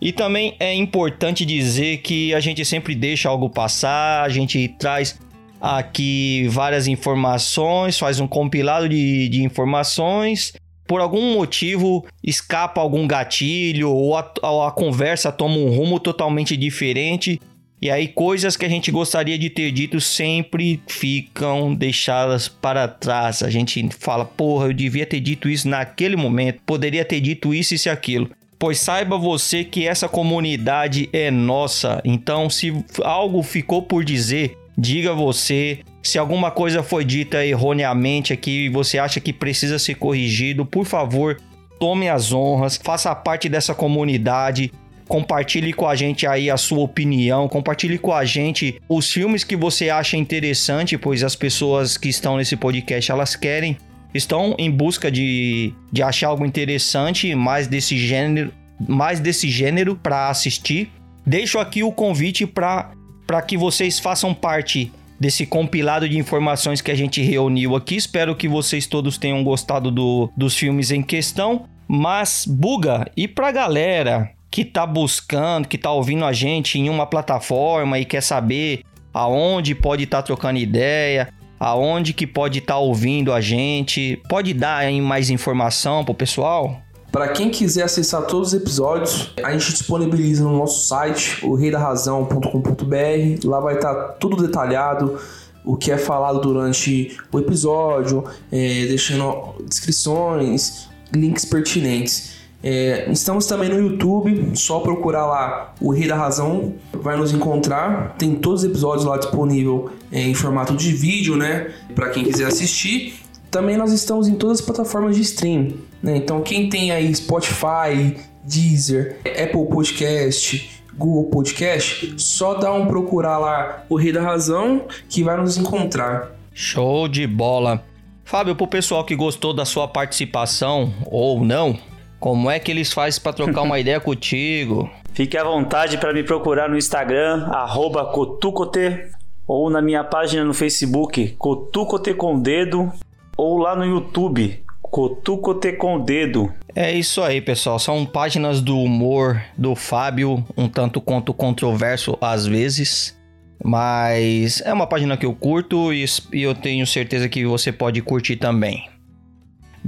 E também é importante dizer que a gente sempre deixa algo passar, a gente traz aqui várias informações, faz um compilado de, de informações. Por algum motivo escapa algum gatilho ou a, ou a conversa toma um rumo totalmente diferente. E aí, coisas que a gente gostaria de ter dito sempre ficam deixadas para trás. A gente fala, porra, eu devia ter dito isso naquele momento, poderia ter dito isso e aquilo. Pois saiba você que essa comunidade é nossa. Então, se algo ficou por dizer, diga você. Se alguma coisa foi dita erroneamente aqui e você acha que precisa ser corrigido, por favor, tome as honras, faça parte dessa comunidade. Compartilhe com a gente aí a sua opinião, compartilhe com a gente os filmes que você acha interessante, pois as pessoas que estão nesse podcast, elas querem, estão em busca de, de achar algo interessante, mais desse gênero, mais desse gênero para assistir. Deixo aqui o convite para para que vocês façam parte desse compilado de informações que a gente reuniu aqui. Espero que vocês todos tenham gostado do, dos filmes em questão. Mas, Buga, e pra galera que tá buscando, que tá ouvindo a gente em uma plataforma e quer saber aonde pode estar tá trocando ideia, aonde que pode estar tá ouvindo a gente, pode dar aí mais informação pro pessoal? Para quem quiser acessar todos os episódios, a gente disponibiliza no nosso site, o reidarrazão.com.br. Lá vai estar tudo detalhado, o que é falado durante o episódio, é, deixando descrições, links pertinentes. É, estamos também no YouTube, só procurar lá o Rei da Razão, vai nos encontrar. Tem todos os episódios lá disponível é, em formato de vídeo, né? Para quem quiser assistir. Também nós estamos em todas as plataformas de stream, né? Então quem tem aí Spotify, Deezer, Apple Podcast, Google Podcast, só dá um procurar lá o Rei da Razão que vai nos encontrar. Show de bola. Fábio, pro pessoal que gostou da sua participação ou não, como é que eles fazem para trocar uma ideia contigo? Fique à vontade para me procurar no Instagram, arroba Cotucote, ou na minha página no Facebook, Cotucote com Dedo, ou lá no YouTube, Cotucote com Dedo. É isso aí, pessoal. São páginas do humor do Fábio, um tanto quanto controverso às vezes. Mas é uma página que eu curto e eu tenho certeza que você pode curtir também.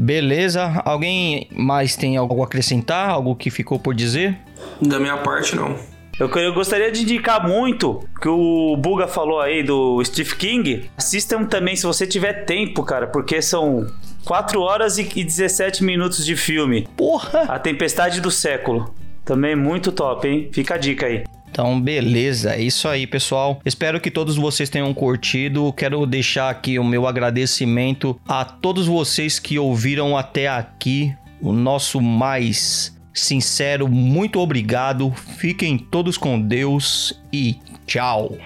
Beleza? Alguém mais tem algo a acrescentar? Algo que ficou por dizer? Da minha parte, não. Eu, eu gostaria de indicar muito que o Buga falou aí do Steve King. Assistam também se você tiver tempo, cara, porque são 4 horas e 17 minutos de filme. Porra! A Tempestade do Século. Também muito top, hein? Fica a dica aí. Então, beleza, é isso aí, pessoal. Espero que todos vocês tenham curtido. Quero deixar aqui o meu agradecimento a todos vocês que ouviram até aqui. O nosso mais sincero muito obrigado. Fiquem todos com Deus e tchau.